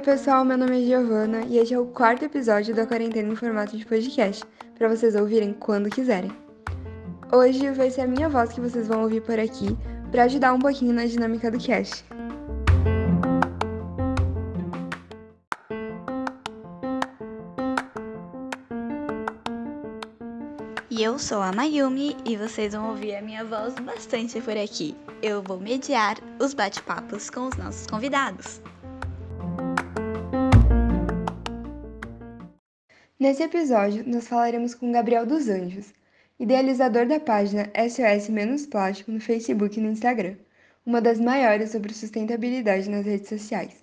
Oi, pessoal, meu nome é Giovana e este é o quarto episódio da Quarentena em formato de podcast, para vocês ouvirem quando quiserem. Hoje vai ser a minha voz que vocês vão ouvir por aqui, para ajudar um pouquinho na dinâmica do cast. E eu sou a Mayumi e vocês vão ouvir a minha voz bastante por aqui. Eu vou mediar os bate-papos com os nossos convidados. Nesse episódio, nós falaremos com Gabriel dos Anjos, idealizador da página SOS Menos Plástico no Facebook e no Instagram, uma das maiores sobre sustentabilidade nas redes sociais.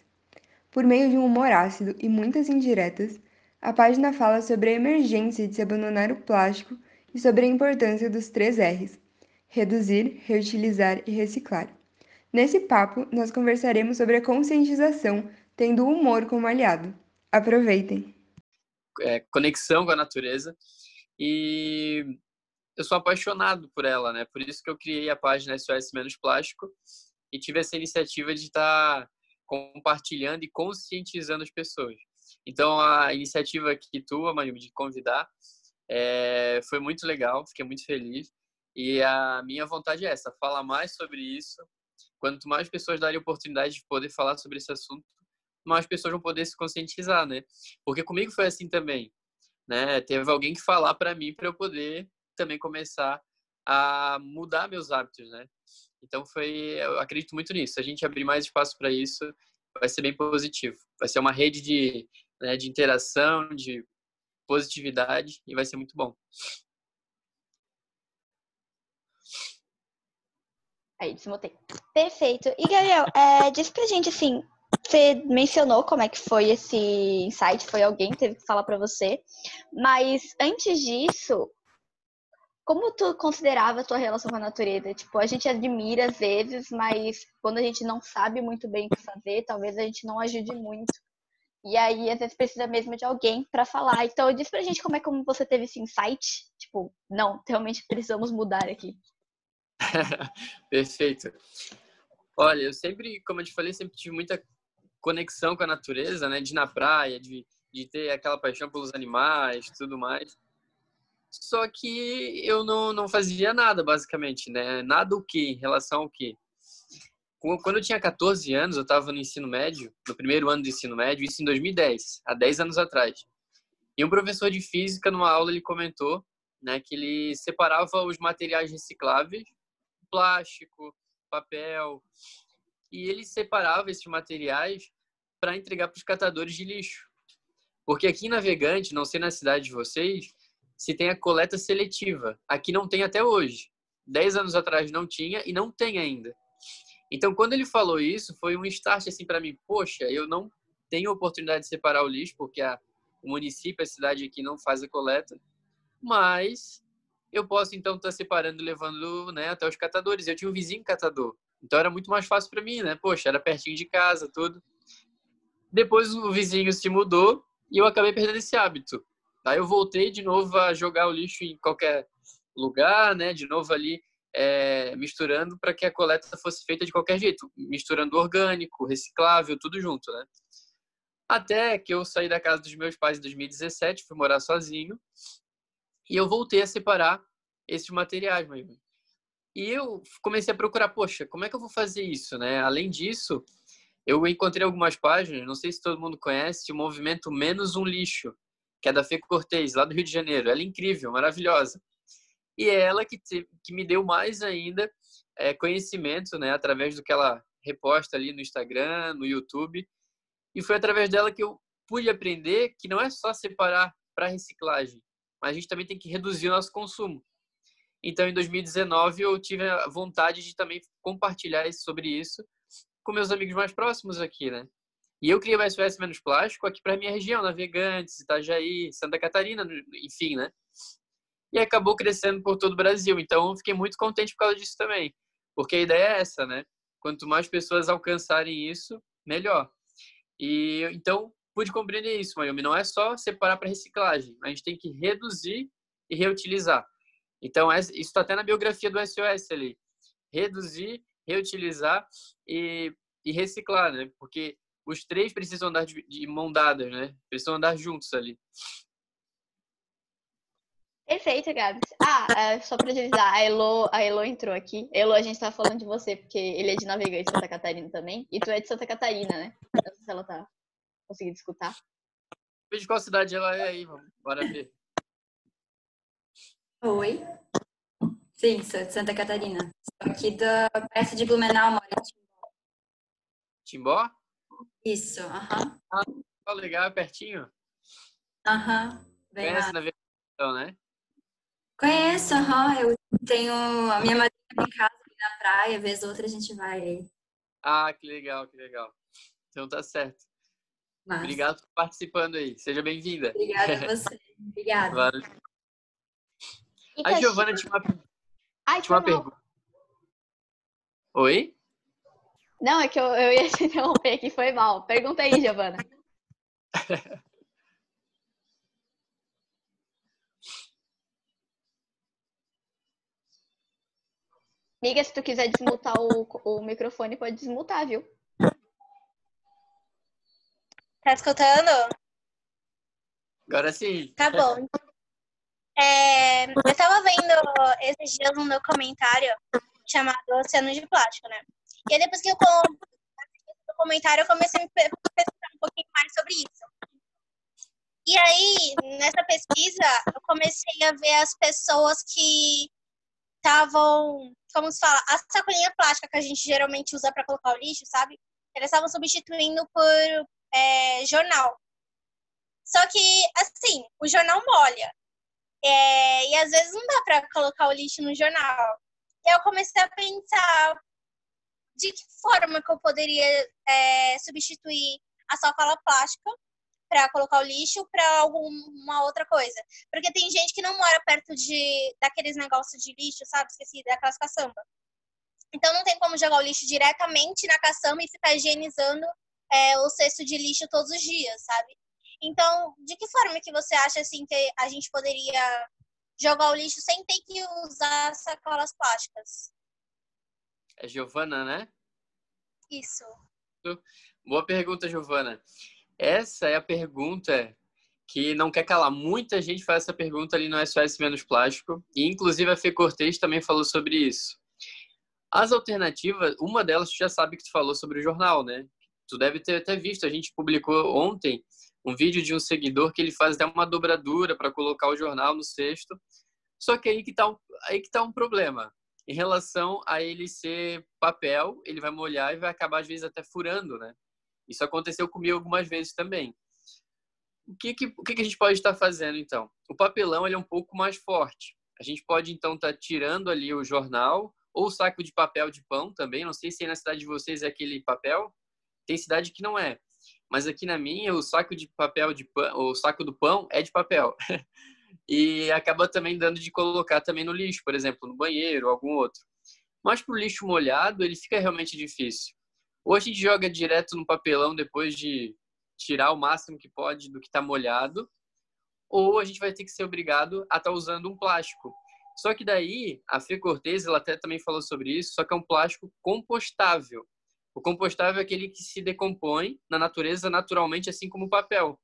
Por meio de um humor ácido e muitas indiretas, a página fala sobre a emergência de se abandonar o plástico e sobre a importância dos três R's: reduzir, reutilizar e reciclar. Nesse papo, nós conversaremos sobre a conscientização, tendo o humor como aliado. Aproveitem! É, conexão com a natureza e eu sou apaixonado por ela, né? Por isso que eu criei a página SOS Menos Plástico e tive essa iniciativa de estar tá compartilhando e conscientizando as pessoas. Então, a iniciativa aqui tua, Mayumi, de convidar, é, foi muito legal, fiquei muito feliz. E a minha vontade é essa, falar mais sobre isso. Quanto mais pessoas darem oportunidade de poder falar sobre esse assunto, mais pessoas vão poder se conscientizar, né? Porque comigo foi assim também, né? Teve alguém que falar para mim para eu poder também começar a mudar meus hábitos, né? Então foi, eu acredito muito nisso. Se a gente abrir mais espaço para isso, vai ser bem positivo. Vai ser uma rede de, né, de interação, de positividade e vai ser muito bom. Aí, desmutei. Perfeito. E, Gabriel, é, diz pra gente, assim, você mencionou como é que foi esse insight, foi alguém que teve que falar para você, mas antes disso, como tu considerava a tua relação com a natureza? Tipo, a gente admira às vezes, mas quando a gente não sabe muito bem o que fazer, talvez a gente não ajude muito. E aí, às vezes, precisa mesmo de alguém para falar. Então, diz pra gente como é como você teve esse insight. Tipo, não, realmente precisamos mudar aqui. Perfeito. Olha, eu sempre, como eu te falei, sempre tive muita conexão com a natureza, né? De ir na praia, de, de ter aquela paixão pelos animais, tudo mais. Só que eu não, não fazia nada, basicamente, né? Nada o que, em relação ao que. Quando eu tinha 14 anos, eu estava no ensino médio, no primeiro ano do ensino médio, isso em 2010, há 10 anos atrás. E um professor de física, numa aula, ele comentou né, que ele separava os materiais recicláveis, plástico, papel, e ele separava esses materiais para entregar para os catadores de lixo. Porque aqui em Navegante, não sei na cidade de vocês, se tem a coleta seletiva. Aqui não tem até hoje. Dez anos atrás não tinha e não tem ainda. Então, quando ele falou isso, foi um start assim para mim. Poxa, eu não tenho oportunidade de separar o lixo porque a, o município, a cidade aqui não faz a coleta, mas eu posso então estar tá separando, levando, né, até os catadores. Eu tinha um vizinho catador, então era muito mais fácil para mim, né? Poxa, era pertinho de casa, tudo. Depois o vizinho se mudou e eu acabei perdendo esse hábito. Aí eu voltei de novo a jogar o lixo em qualquer lugar, né? De novo ali é, misturando para que a coleta fosse feita de qualquer jeito, misturando orgânico, reciclável, tudo junto, né? Até que eu saí da casa dos meus pais em 2017, fui morar sozinho, e eu voltei a separar esses materiais, meu E eu comecei a procurar, poxa, como é que eu vou fazer isso, né? Além disso, eu encontrei algumas páginas, não sei se todo mundo conhece, o movimento Menos um Lixo, que é da Fê Cortez, lá do Rio de Janeiro. Ela é incrível, maravilhosa e é ela que, te, que me deu mais ainda é, conhecimento, né, através do que ela reposta ali no Instagram, no YouTube, e foi através dela que eu pude aprender que não é só separar para reciclagem, mas a gente também tem que reduzir o nosso consumo. Então, em 2019, eu tive a vontade de também compartilhar sobre isso com meus amigos mais próximos aqui, né? E eu criei o SOS Menos Plástico aqui para minha região, Navegantes, Itajaí, Santa Catarina, enfim, né? e acabou crescendo por todo o Brasil. Então, fiquei muito contente por causa disso também, porque a ideia é essa, né? Quanto mais pessoas alcançarem isso, melhor. E então pude compreender isso, Mayumi. Não é só separar para reciclagem, a gente tem que reduzir e reutilizar. Então, isso está até na biografia do SOS ali. Reduzir, reutilizar e, e reciclar, né? Porque os três precisam andar de, de mão dadas, né? Precisam andar juntos ali. Perfeito, Gabs. Ah, é, só pra agilizar, a Elo, a Elo entrou aqui. Elo, a gente tá falando de você, porque ele é de Navegante Santa Catarina também. E tu é de Santa Catarina, né? Não sei se ela tá conseguindo escutar. De qual cidade ela é aí, vamos. Bora ver. Oi. Sim, sou de Santa Catarina. Sou aqui da perto de Blumenau, moro em Timbó. Timbó? Isso, aham. Ah, legal, é pertinho. Aham. Bem Conhece lá. navegação, né? Conheço, aham. Eu tenho a minha madrinha em casa na praia, vez ou outra a gente vai aí. Ah, que legal, que legal. Então tá certo. Mas, Obrigado por participando aí. Seja bem-vinda. Obrigada a você. Obrigada. Valeu. A Giovana tinha uma, Ai, tinha uma pergunta. Oi? Não, é que eu, eu ia te interromper aqui, foi mal. Pergunta aí, Giovana. Amiga, se tu quiser desmutar o, o microfone, pode desmutar, viu? Tá escutando? Agora sim. Tá bom. É, eu tava vendo esses dias um documentário chamado Oceano de Plástico, né? E aí depois que eu assisti esse documentário, eu comecei a me pe- pesquisar um pouquinho mais sobre isso. E aí, nessa pesquisa, eu comecei a ver as pessoas que estavam, como se fala, a sacolinha plástica que a gente geralmente usa para colocar o lixo, sabe? Eles estavam substituindo por é, jornal. Só que, assim, o jornal molha. É, e às vezes não dá para colocar o lixo no jornal. E eu comecei a pensar de que forma que eu poderia é, substituir a sacola plástica para colocar o lixo para alguma outra coisa. Porque tem gente que não mora perto de daqueles negócios de lixo, sabe? Esqueci, daquelas caçamba. Então não tem como jogar o lixo diretamente na caçamba e ficar higienizando é, o cesto de lixo todos os dias, sabe? Então, de que forma que você acha assim que a gente poderia jogar o lixo sem ter que usar sacolas plásticas? É Giovana, né? Isso. Boa pergunta, Giovana. Essa é a pergunta que não quer calar. Muita gente faz essa pergunta ali no SOS Menos Plástico. E, inclusive, a Fê Cortez também falou sobre isso. As alternativas, uma delas, tu já sabe que tu falou sobre o jornal, né? Tu deve ter até visto. A gente publicou ontem um vídeo de um seguidor que ele faz até uma dobradura para colocar o jornal no cesto. Só que aí que tá aí que tá um problema. Em relação a ele ser papel, ele vai molhar e vai acabar, às vezes, até furando, né? Isso aconteceu comigo algumas vezes também. O que, que, o que, que a gente pode estar fazendo, então? O papelão ele é um pouco mais forte. A gente pode, então, estar tirando ali o jornal ou o saco de papel de pão também. Não sei se aí na cidade de vocês é aquele papel. Tem cidade que não é. Mas aqui na minha, o saco de papel de pão, o saco do pão é de papel. e acaba também dando de colocar também no lixo, por exemplo, no banheiro algum outro. Mas para o lixo molhado, ele fica realmente difícil. Ou a gente joga direto no papelão depois de tirar o máximo que pode do que está molhado, ou a gente vai ter que ser obrigado a estar tá usando um plástico. Só que daí, a Fê Cortez, ela até também falou sobre isso, só que é um plástico compostável. O compostável é aquele que se decompõe na natureza naturalmente, assim como o papel.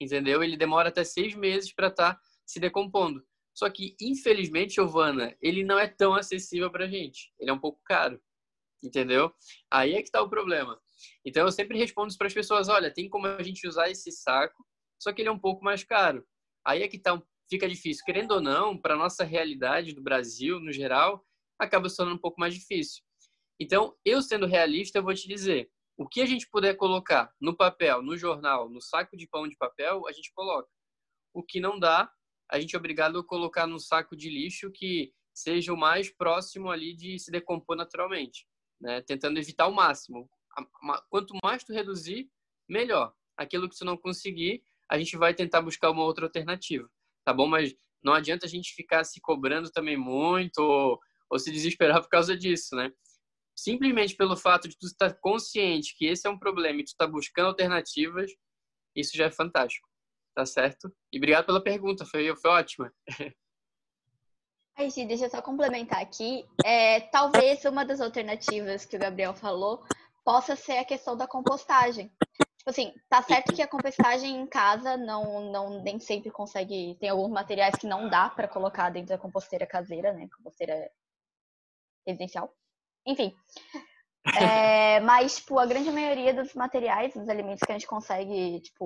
Entendeu? Ele demora até seis meses para estar tá se decompondo. Só que, infelizmente, Giovana, ele não é tão acessível para a gente. Ele é um pouco caro. Entendeu? Aí é que está o problema. Então, eu sempre respondo para as pessoas: olha, tem como a gente usar esse saco, só que ele é um pouco mais caro. Aí é que tá, fica difícil. Querendo ou não, para nossa realidade do Brasil, no geral, acaba se tornando um pouco mais difícil. Então, eu sendo realista, eu vou te dizer: o que a gente puder colocar no papel, no jornal, no saco de pão de papel, a gente coloca. O que não dá, a gente é obrigado a colocar num saco de lixo que seja o mais próximo ali de se decompor naturalmente, né? Tentando evitar o máximo. Quanto mais tu reduzir, melhor. Aquilo que tu não conseguir, a gente vai tentar buscar uma outra alternativa, tá bom? Mas não adianta a gente ficar se cobrando também muito ou, ou se desesperar por causa disso, né? Simplesmente pelo fato de tu estar consciente que esse é um problema e tu estar buscando alternativas, isso já é fantástico, tá certo? E obrigado pela pergunta, foi, foi ótima. Aí, Gi, deixa eu só complementar aqui. É, talvez uma das alternativas que o Gabriel falou possa ser a questão da compostagem. Tipo assim, tá certo que a compostagem em casa não, não nem sempre consegue. Tem alguns materiais que não dá para colocar dentro da composteira caseira, né? Composteira residencial. Enfim. É, mas, tipo, a grande maioria dos materiais, dos alimentos que a gente consegue, tipo,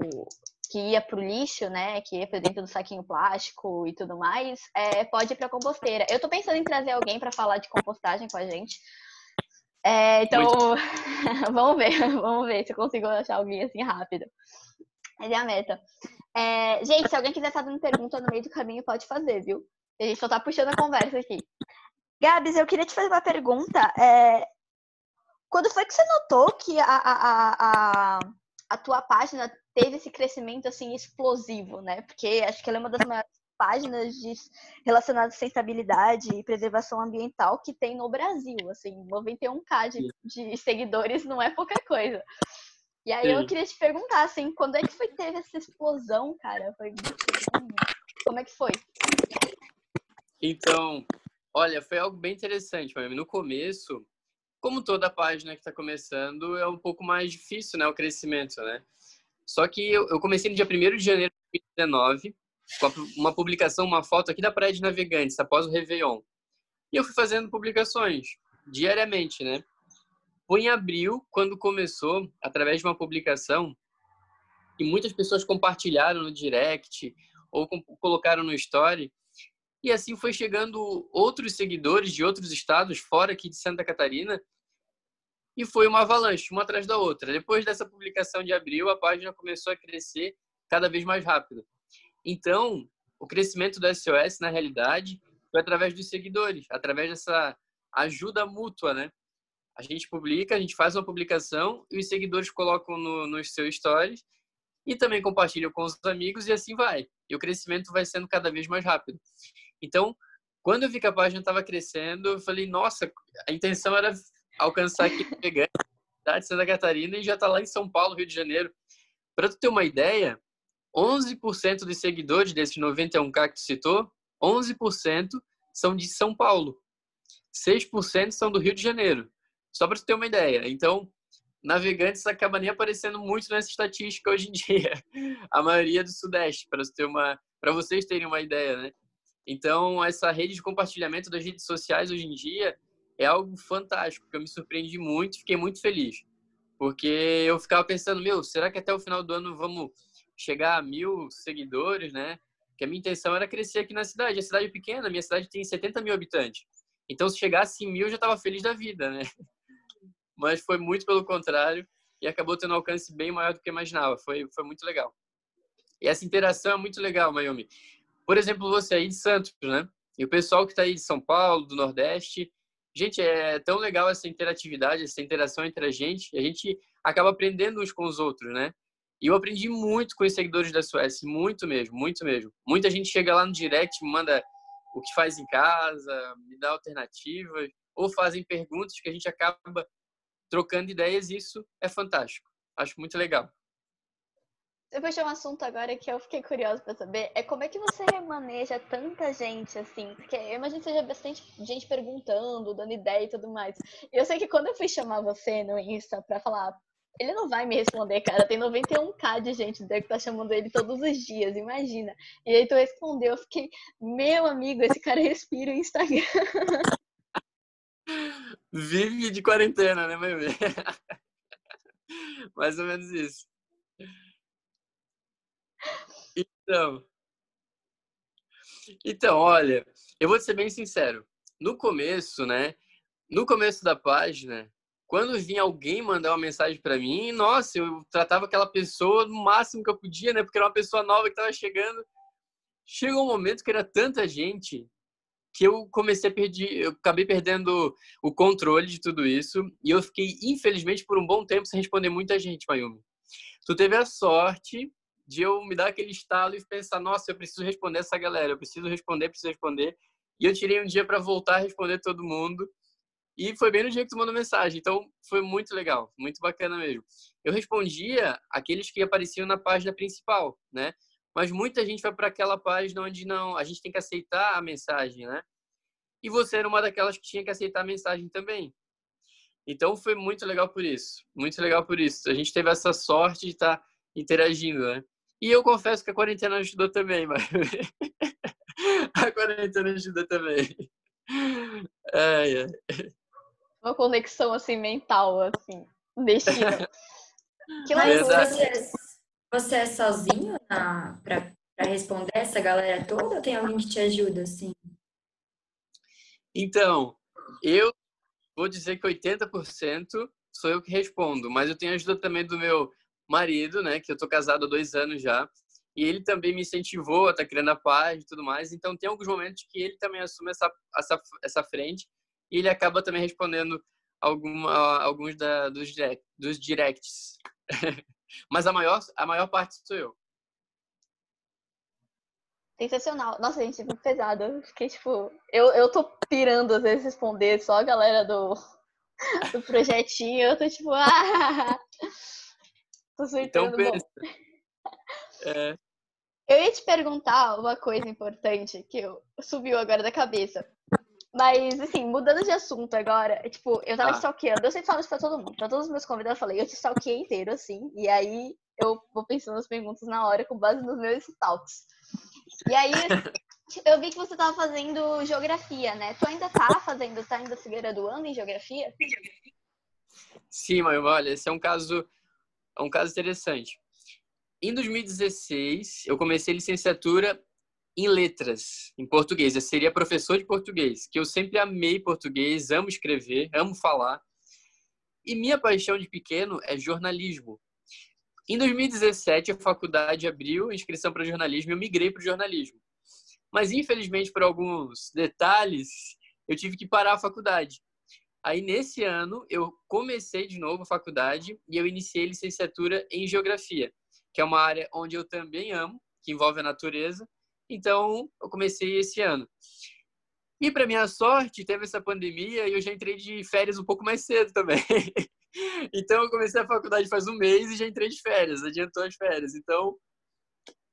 que ia pro lixo, né? Que ia pra dentro do saquinho plástico e tudo mais, é, pode ir pra composteira. Eu tô pensando em trazer alguém para falar de compostagem com a gente. É, então, vamos ver, vamos ver se eu consigo achar alguém assim rápido. Essa é a meta. É, gente, se alguém quiser fazer uma pergunta no meio do caminho, pode fazer, viu? A gente só tá puxando a conversa aqui. Gabs, eu queria te fazer uma pergunta. É, quando foi que você notou que a, a, a, a tua página teve esse crescimento assim explosivo, né? Porque acho que ela é uma das maiores páginas de, relacionadas à sustentabilidade e preservação ambiental que tem no Brasil. Assim, 91k de, de seguidores não é pouca coisa. E aí Sim. eu queria te perguntar, assim, quando é que foi teve essa explosão, cara? Foi como é que foi? Então, olha, foi algo bem interessante, mas no começo, como toda página que está começando, é um pouco mais difícil, né, o crescimento, né? Só que eu, eu comecei no dia 1 de janeiro de 2019, com uma publicação, uma foto aqui da Praia de Navegantes, após o Réveillon. E eu fui fazendo publicações diariamente, né? Foi em abril, quando começou, através de uma publicação, e muitas pessoas compartilharam no direct ou colocaram no story. E assim foi chegando outros seguidores de outros estados, fora aqui de Santa Catarina, e foi uma avalanche, uma atrás da outra. Depois dessa publicação de abril, a página começou a crescer cada vez mais rápido. Então, o crescimento do SOS, na realidade, foi através dos seguidores, através dessa ajuda mútua, né? A gente publica, a gente faz uma publicação e os seguidores colocam no, nos seus stories e também compartilham com os amigos e assim vai. E o crescimento vai sendo cada vez mais rápido. Então, quando eu vi que a página estava crescendo, eu falei, nossa, a intenção era alcançar aqui cidade de Santa Catarina e já está lá em São Paulo, Rio de Janeiro. Para tu ter uma ideia, 11% dos seguidores desses 91k que tu citou, 11% são de São Paulo. 6% são do Rio de Janeiro. Só para você ter uma ideia. Então, navegantes acaba nem aparecendo muito nessa estatística hoje em dia. A maioria do Sudeste, para ter uma, para vocês terem uma ideia, né? Então, essa rede de compartilhamento das redes sociais hoje em dia é algo fantástico, que eu me surpreendi muito, fiquei muito feliz. Porque eu ficava pensando, meu, será que até o final do ano vamos chegar a mil seguidores, né? Que a minha intenção era crescer aqui na cidade. A cidade é pequena, minha cidade tem 70 mil habitantes. Então, se chegasse em mil, eu já estava feliz da vida, né? Mas foi muito pelo contrário e acabou tendo um alcance bem maior do que eu imaginava. Foi, foi muito legal. E essa interação é muito legal, Mayumi. Por exemplo, você aí de Santos, né? E o pessoal que está aí de São Paulo, do Nordeste. Gente, é tão legal essa interatividade, essa interação entre a gente. A gente acaba aprendendo uns com os outros, né? E eu aprendi muito com os seguidores da Suécia, muito mesmo, muito mesmo. Muita gente chega lá no direct, manda o que faz em casa, me dá alternativas, ou fazem perguntas que a gente acaba trocando ideias, e isso é fantástico. Acho muito legal. Eu puxei um assunto agora que eu fiquei curiosa para saber, é como é que você maneja tanta gente assim? Porque eu imagino que seja bastante gente perguntando, dando ideia e tudo mais. E eu sei que quando eu fui chamar você no Insta para falar, ele não vai me responder, cara. Tem 91k de gente que tá chamando ele todos os dias, imagina. E aí tu respondeu, eu fiquei, meu amigo, esse cara respira o Instagram. Vive de quarentena, né, meu Mais ou menos isso. Então, então, olha, eu vou ser bem sincero. No começo, né? No começo da página, quando vinha alguém mandar uma mensagem para mim, nossa, eu tratava aquela pessoa no máximo que eu podia, né? Porque era uma pessoa nova que estava chegando. Chegou um momento que era tanta gente que eu comecei a perder, eu acabei perdendo o controle de tudo isso e eu fiquei, infelizmente, por um bom tempo sem responder muita gente, Mayumi. Tu teve a sorte de eu me dar aquele estalo e pensar, nossa, eu preciso responder essa galera, eu preciso responder, preciso responder. E eu tirei um dia para voltar a responder todo mundo. E foi bem no dia que tu mandou mensagem. Então, foi muito legal, muito bacana mesmo. Eu respondia aqueles que apareciam na página principal, né? Mas muita gente vai para aquela página onde não, a gente tem que aceitar a mensagem, né? E você era uma daquelas que tinha que aceitar a mensagem também. Então foi muito legal por isso. Muito legal por isso. A gente teve essa sorte de estar tá interagindo, né? E eu confesso que a quarentena ajudou também, mas a quarentena ajuda também. Ai, ai. Uma conexão assim mental, assim, destino. que Mas você, você é sozinho na, pra, pra responder essa galera toda ou tem alguém que te ajuda, assim? Então, eu vou dizer que 80% sou eu que respondo, mas eu tenho ajuda também do meu marido, né, que eu tô casado há dois anos já, e ele também me incentivou a estar tá criando a página e tudo mais. Então, tem alguns momentos que ele também assume essa, essa, essa frente e ele acaba também respondendo alguma, alguns da, dos, direct, dos directs. Mas a maior, a maior parte sou eu. Sensacional. Nossa, gente, é muito pesado. Eu fiquei, tipo, eu, eu tô pirando às vezes responder só a galera do, do projetinho. Eu tô tipo, ah! Tô surtando. Então, pensa. É. Eu ia te perguntar uma coisa importante que eu subiu agora da cabeça. Mas, assim, mudando de assunto agora, é, tipo, eu tava ah. stalkeando, eu sempre falo isso pra todo mundo, pra todos os meus convidados, eu falei, eu te stalkeei inteiro, assim, e aí eu vou pensando nas perguntas na hora com base nos meus stalks. E aí, eu vi que você tava fazendo geografia, né? Tu ainda tá fazendo, tá ainda se graduando em geografia? Sim, mãe, olha, esse é um caso, é um caso interessante. Em 2016, eu comecei licenciatura em letras, em português. Eu seria professor de português, que eu sempre amei português, amo escrever, amo falar. E minha paixão de pequeno é jornalismo. Em 2017, a faculdade abriu inscrição para jornalismo e eu migrei para o jornalismo. Mas, infelizmente, por alguns detalhes, eu tive que parar a faculdade. Aí, nesse ano, eu comecei de novo a faculdade e eu iniciei licenciatura em geografia, que é uma área onde eu também amo, que envolve a natureza, então, eu comecei esse ano. E para minha sorte, teve essa pandemia e eu já entrei de férias um pouco mais cedo também. então, eu comecei a faculdade faz um mês e já entrei de férias, adiantou as férias. Então,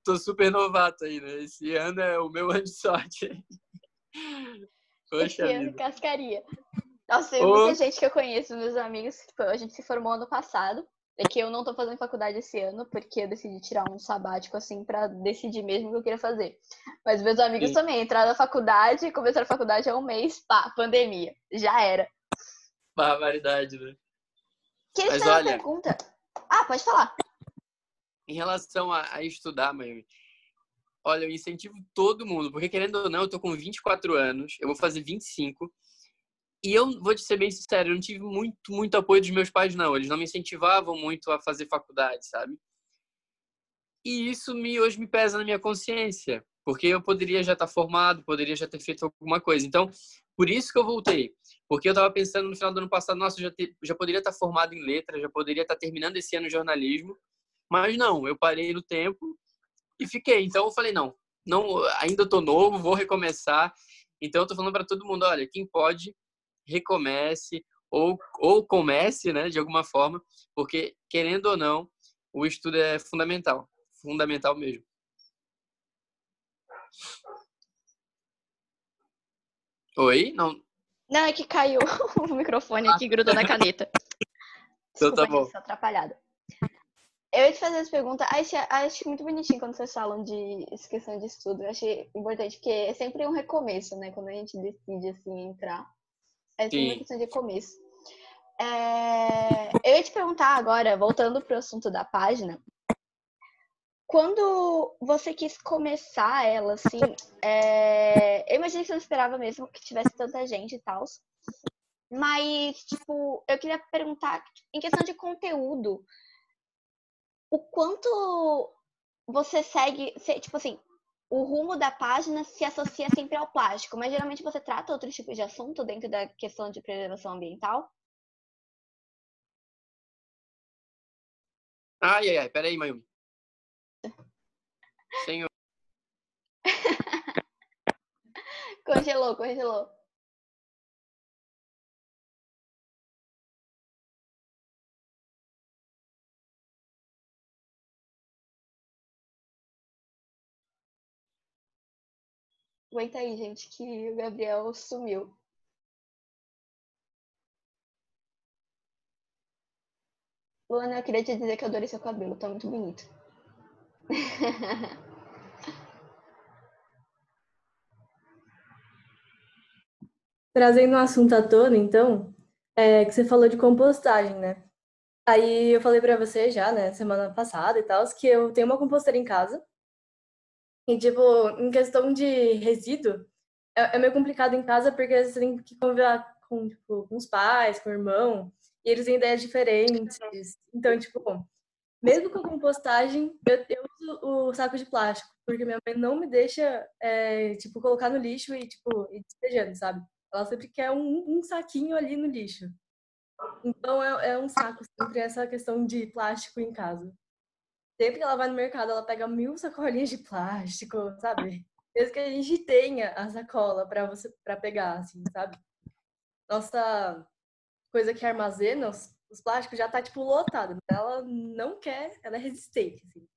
tô super novato aí, né? Esse ano é o meu ano de sorte. Poxa Esse ano cascaria. Nossa, tem muita gente que eu conheço, meus amigos, tipo, a gente se formou ano passado. É que eu não tô fazendo faculdade esse ano, porque eu decidi tirar um sabático, assim, para decidir mesmo o que eu queria fazer. Mas meus amigos Sim. também entraram na faculdade, começaram a faculdade há um mês, pá, pandemia. Já era. Barbaridade, né? Mas olha... pergunta. Ah, pode falar. Em relação a, a estudar, mãe, olha, eu incentivo todo mundo, porque querendo ou não, eu tô com 24 anos, eu vou fazer 25. E eu vou te ser bem sincero, eu não tive muito, muito apoio dos meus pais, não. Eles não me incentivavam muito a fazer faculdade, sabe? E isso me, hoje me pesa na minha consciência, porque eu poderia já estar formado, poderia já ter feito alguma coisa. Então, por isso que eu voltei. Porque eu estava pensando no final do ano passado, nossa, eu já, ter, já poderia estar formado em letras, já poderia estar terminando esse ano jornalismo. Mas não, eu parei no tempo e fiquei. Então eu falei, não, não ainda estou novo, vou recomeçar. Então eu tô falando para todo mundo, olha, quem pode recomece ou, ou comece, né, de alguma forma, porque, querendo ou não, o estudo é fundamental. Fundamental mesmo. Oi? Não. Não, é que caiu o microfone aqui, grudou na caneta. Então tá bom. atrapalhada. Eu ia te fazer essa pergunta. Acho, acho muito bonitinho quando vocês falam de questão de estudo. Eu achei importante, porque é sempre um recomeço, né? Quando a gente decide, assim, entrar. É uma questão de começo. É... Eu ia te perguntar agora, voltando para o assunto da página, quando você quis começar ela, assim, é... eu imagino que você não esperava mesmo que tivesse tanta gente e tal. Mas, tipo, eu queria perguntar, em questão de conteúdo, o quanto você segue, tipo assim, o rumo da página se associa sempre ao plástico, mas geralmente você trata outros tipos de assunto dentro da questão de preservação ambiental? Ai, ai, ai, peraí, Mayumi. Senhor. congelou, congelou. Aguenta aí, gente, que o Gabriel sumiu. Luana, eu queria te dizer que eu adorei seu cabelo, tá muito bonito. Trazendo um assunto à tona, então, é, que você falou de compostagem, né? Aí eu falei pra você já, né, semana passada e tal, que eu tenho uma composteira em casa. E, tipo, em questão de resíduo, é, é meio complicado em casa porque você tem que conviver com, tipo, com os pais, com o irmão, e eles têm ideias diferentes. Então, tipo, mesmo com compostagem, eu, eu uso o saco de plástico, porque minha mãe não me deixa, é, tipo, colocar no lixo e, tipo, ir despejando, sabe? Ela sempre quer um, um saquinho ali no lixo. Então é, é, um saco sempre essa questão de plástico em casa. Sempre que ela vai no mercado, ela pega mil sacolinhas de plástico, sabe? Desde que a gente tenha a sacola para você para pegar, assim, sabe? Nossa coisa que armazena os, os plásticos já tá tipo lotado. Ela não quer, ela é resistente. Assim.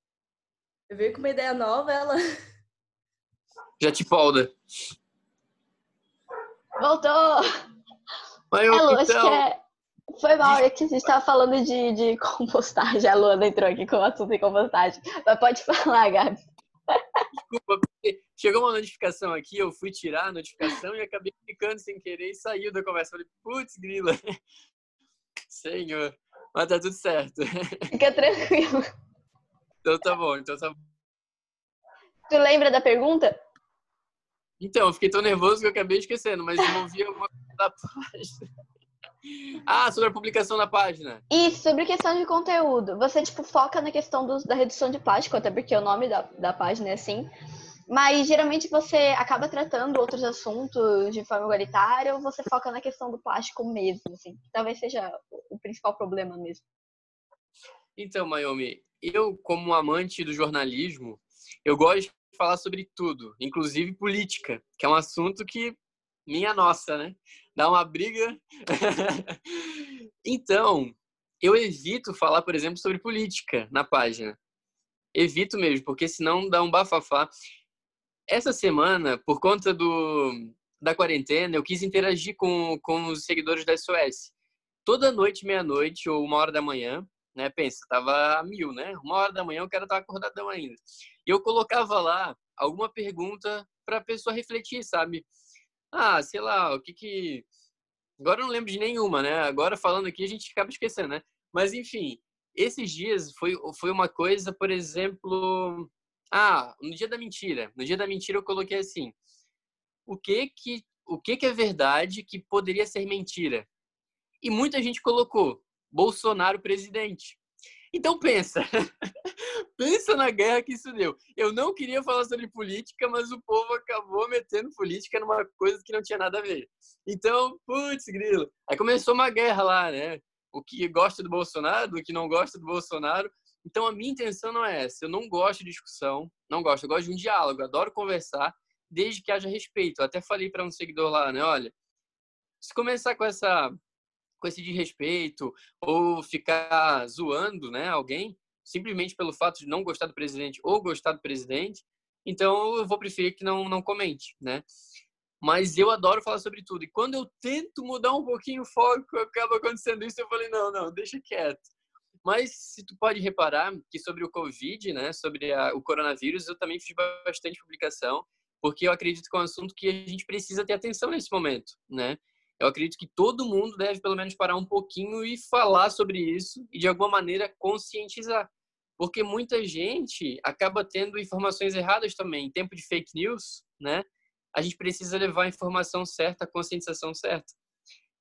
Eu veio com uma ideia nova, ela já te polda. Voltou! Mas eu, é, Lu, então... acho que é... Foi mal, é que a gente estava falando de, de compostagem. A Luana entrou aqui com o assunto de compostagem. Mas pode falar, Gabi. Desculpa, porque chegou uma notificação aqui, eu fui tirar a notificação e acabei clicando sem querer e saiu da conversa. Falei, putz, grila. Senhor. Mas tá tudo certo. Fica tranquilo. Então tá bom, então tá bom. Tu lembra da pergunta? Então, eu fiquei tão nervoso que eu acabei esquecendo, mas eu ouvi alguma coisa da página. Ah, sobre a publicação na página. Isso, sobre questão de conteúdo. Você, tipo, foca na questão do, da redução de plástico, até porque o nome da, da página é assim. Mas geralmente você acaba tratando outros assuntos de forma igualitária ou você foca na questão do plástico mesmo, assim. Talvez seja o principal problema mesmo. Então, Mayomi, eu, como amante do jornalismo, eu gosto de falar sobre tudo, inclusive política, que é um assunto que minha nossa, né? Dá uma briga. então, eu evito falar, por exemplo, sobre política na página. Evito mesmo, porque senão dá um bafafá. Essa semana, por conta do, da quarentena, eu quis interagir com, com os seguidores da SOS. Toda noite, meia-noite ou uma hora da manhã, né? Pensa, tava a mil, né? Uma hora da manhã o cara tava acordadão ainda. E eu colocava lá alguma pergunta para a pessoa refletir, sabe? Ah, sei lá, o que que. Agora eu não lembro de nenhuma, né? Agora falando aqui a gente acaba esquecendo, né? Mas enfim, esses dias foi, foi uma coisa, por exemplo. Ah, no dia da mentira. No dia da mentira eu coloquei assim: o que que, o que, que é verdade que poderia ser mentira? E muita gente colocou Bolsonaro presidente. Então pensa, pensa na guerra que isso deu. Eu não queria falar sobre política, mas o povo acabou metendo política numa coisa que não tinha nada a ver. Então, putz, grilo. Aí começou uma guerra lá, né? O que gosta do Bolsonaro, o que não gosta do Bolsonaro. Então a minha intenção não é essa. Eu não gosto de discussão, não gosto. Eu gosto de um diálogo, adoro conversar, desde que haja respeito. Eu até falei para um seguidor lá, né? Olha, se começar com essa com esse desrespeito ou ficar zoando né, alguém simplesmente pelo fato de não gostar do presidente ou gostar do presidente, então eu vou preferir que não, não comente, né? Mas eu adoro falar sobre tudo. E quando eu tento mudar um pouquinho o foco, acaba acontecendo isso. Eu falei, não, não, deixa quieto. Mas se tu pode reparar que sobre o Covid, né, sobre a, o coronavírus, eu também fiz bastante publicação, porque eu acredito que é um assunto que a gente precisa ter atenção nesse momento, né? Eu acredito que todo mundo deve pelo menos parar um pouquinho e falar sobre isso e de alguma maneira conscientizar. Porque muita gente acaba tendo informações erradas também. Em tempo de fake news, né? A gente precisa levar a informação certa, a conscientização certa.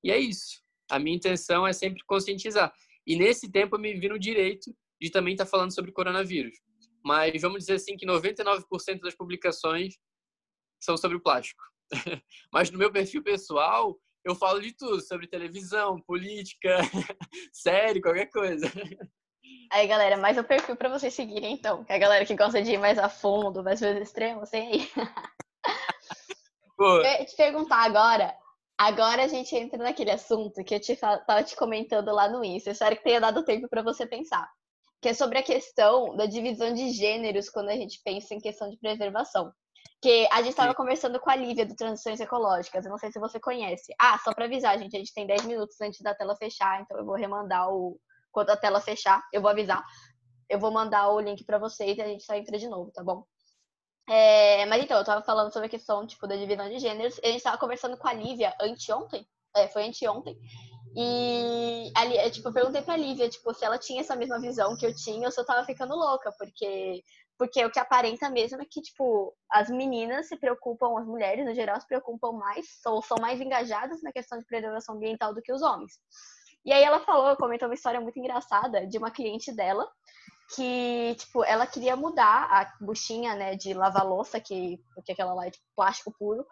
E é isso. A minha intenção é sempre conscientizar. E nesse tempo eu me vi no direito de também estar falando sobre coronavírus. Mas vamos dizer assim que 99% das publicações são sobre o plástico. Mas no meu perfil pessoal, eu falo de tudo, sobre televisão, política, série, qualquer coisa. Aí, galera, mais um perfil para vocês seguirem, então. Que é a galera que gosta de ir mais a fundo, mais vezes extremos, tem aí. Pô. Eu te perguntar agora. Agora a gente entra naquele assunto que eu te tava te comentando lá no Insta. Espero que tenha dado tempo para você pensar. Que é sobre a questão da divisão de gêneros quando a gente pensa em questão de preservação. Que a gente estava conversando com a Lívia do Transições Ecológicas. Eu não sei se você conhece. Ah, só para avisar, gente, a gente tem 10 minutos antes da tela fechar, então eu vou remandar o, quando a tela fechar, eu vou avisar. Eu vou mandar o link para vocês e a gente só entra de novo, tá bom? É, mas então, eu tava falando sobre a questão, tipo, da divisão de gêneros. E a gente tava conversando com a Lívia anteontem. É, foi anteontem. E ali, é, tipo, eu perguntei pra Lívia, tipo, se ela tinha essa mesma visão que eu tinha ou se eu tava ficando louca, porque porque o que aparenta mesmo é que, tipo, as meninas se preocupam, as mulheres, no geral, se preocupam mais, ou são mais engajadas na questão de preservação ambiental do que os homens. E aí ela falou, comentou uma história muito engraçada de uma cliente dela, que, tipo, ela queria mudar a buchinha, né, de lavar louça, que, porque aquela lá é de plástico puro,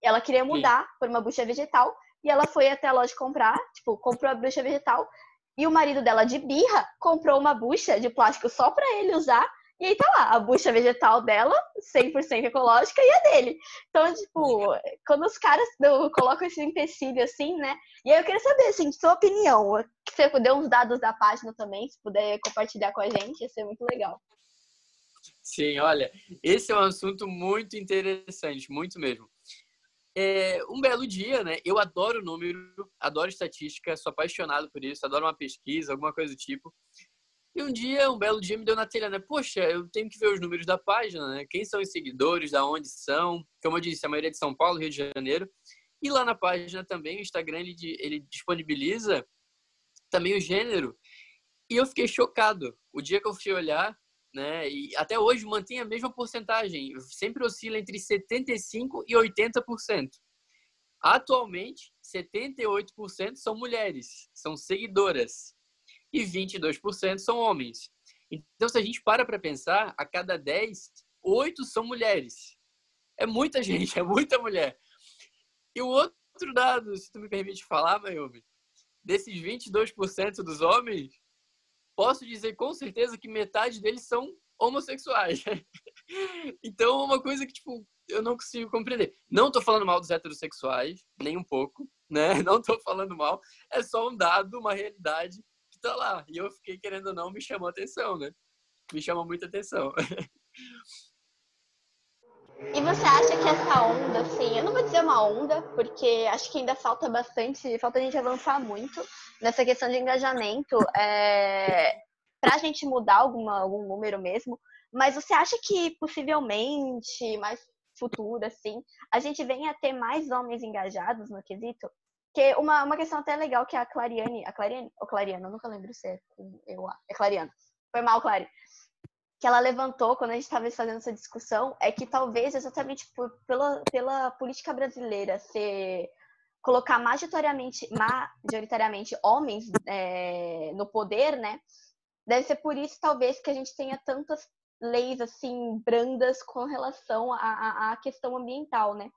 ela queria mudar Sim. por uma bucha vegetal, e ela foi até a loja comprar, tipo, comprou a bucha vegetal, e o marido dela, de birra, comprou uma bucha de plástico só para ele usar, e aí tá lá, a bucha vegetal dela, 100% ecológica, e a dele. Então, tipo, quando os caras colocam esse empecilho assim, né? E aí eu queria saber, assim, sua opinião. Se você puder uns dados da página também, se puder compartilhar com a gente, ia ser muito legal. Sim, olha, esse é um assunto muito interessante, muito mesmo. É, um belo dia, né? Eu adoro número, adoro estatística, sou apaixonado por isso, adoro uma pesquisa, alguma coisa do tipo. E um dia, um belo dia, me deu na telha, né? Poxa, eu tenho que ver os números da página, né? Quem são os seguidores, da onde são. Como eu disse, a maioria é de São Paulo, Rio de Janeiro. E lá na página também, o Instagram, ele, ele disponibiliza também o gênero. E eu fiquei chocado. O dia que eu fui olhar, né? E até hoje mantém a mesma porcentagem. Sempre oscila entre 75% e 80%. Atualmente, 78% são mulheres, são seguidoras e 22% são homens. Então, se a gente para para pensar, a cada 10, 8 são mulheres. É muita gente, é muita mulher. E o outro dado, se tu me permite falar, Mayumi, desses 22% dos homens, posso dizer com certeza que metade deles são homossexuais. então, é uma coisa que, tipo, eu não consigo compreender. Não tô falando mal dos heterossexuais, nem um pouco, né? Não tô falando mal. É só um dado, uma realidade tá lá. E eu fiquei querendo ou não, me chamou atenção, né? Me chamou muita atenção. E você acha que essa onda, assim, eu não vou dizer uma onda, porque acho que ainda falta bastante, falta a gente avançar muito nessa questão de engajamento, é, para a gente mudar alguma, algum número mesmo. Mas você acha que possivelmente, mais futuro, assim, a gente venha a ter mais homens engajados no quesito? Que uma, uma questão até legal que a Clariane, a Clariane, ou Clariana, eu nunca lembro se é, eu, é Clariana. Foi mal, Clary. Que ela levantou quando a gente estava fazendo essa discussão é que talvez exatamente por, pela, pela política brasileira ser colocar majoritariamente, majoritariamente homens é, no poder, né? Deve ser por isso, talvez, que a gente tenha tantas leis assim brandas com relação à, à questão ambiental, né?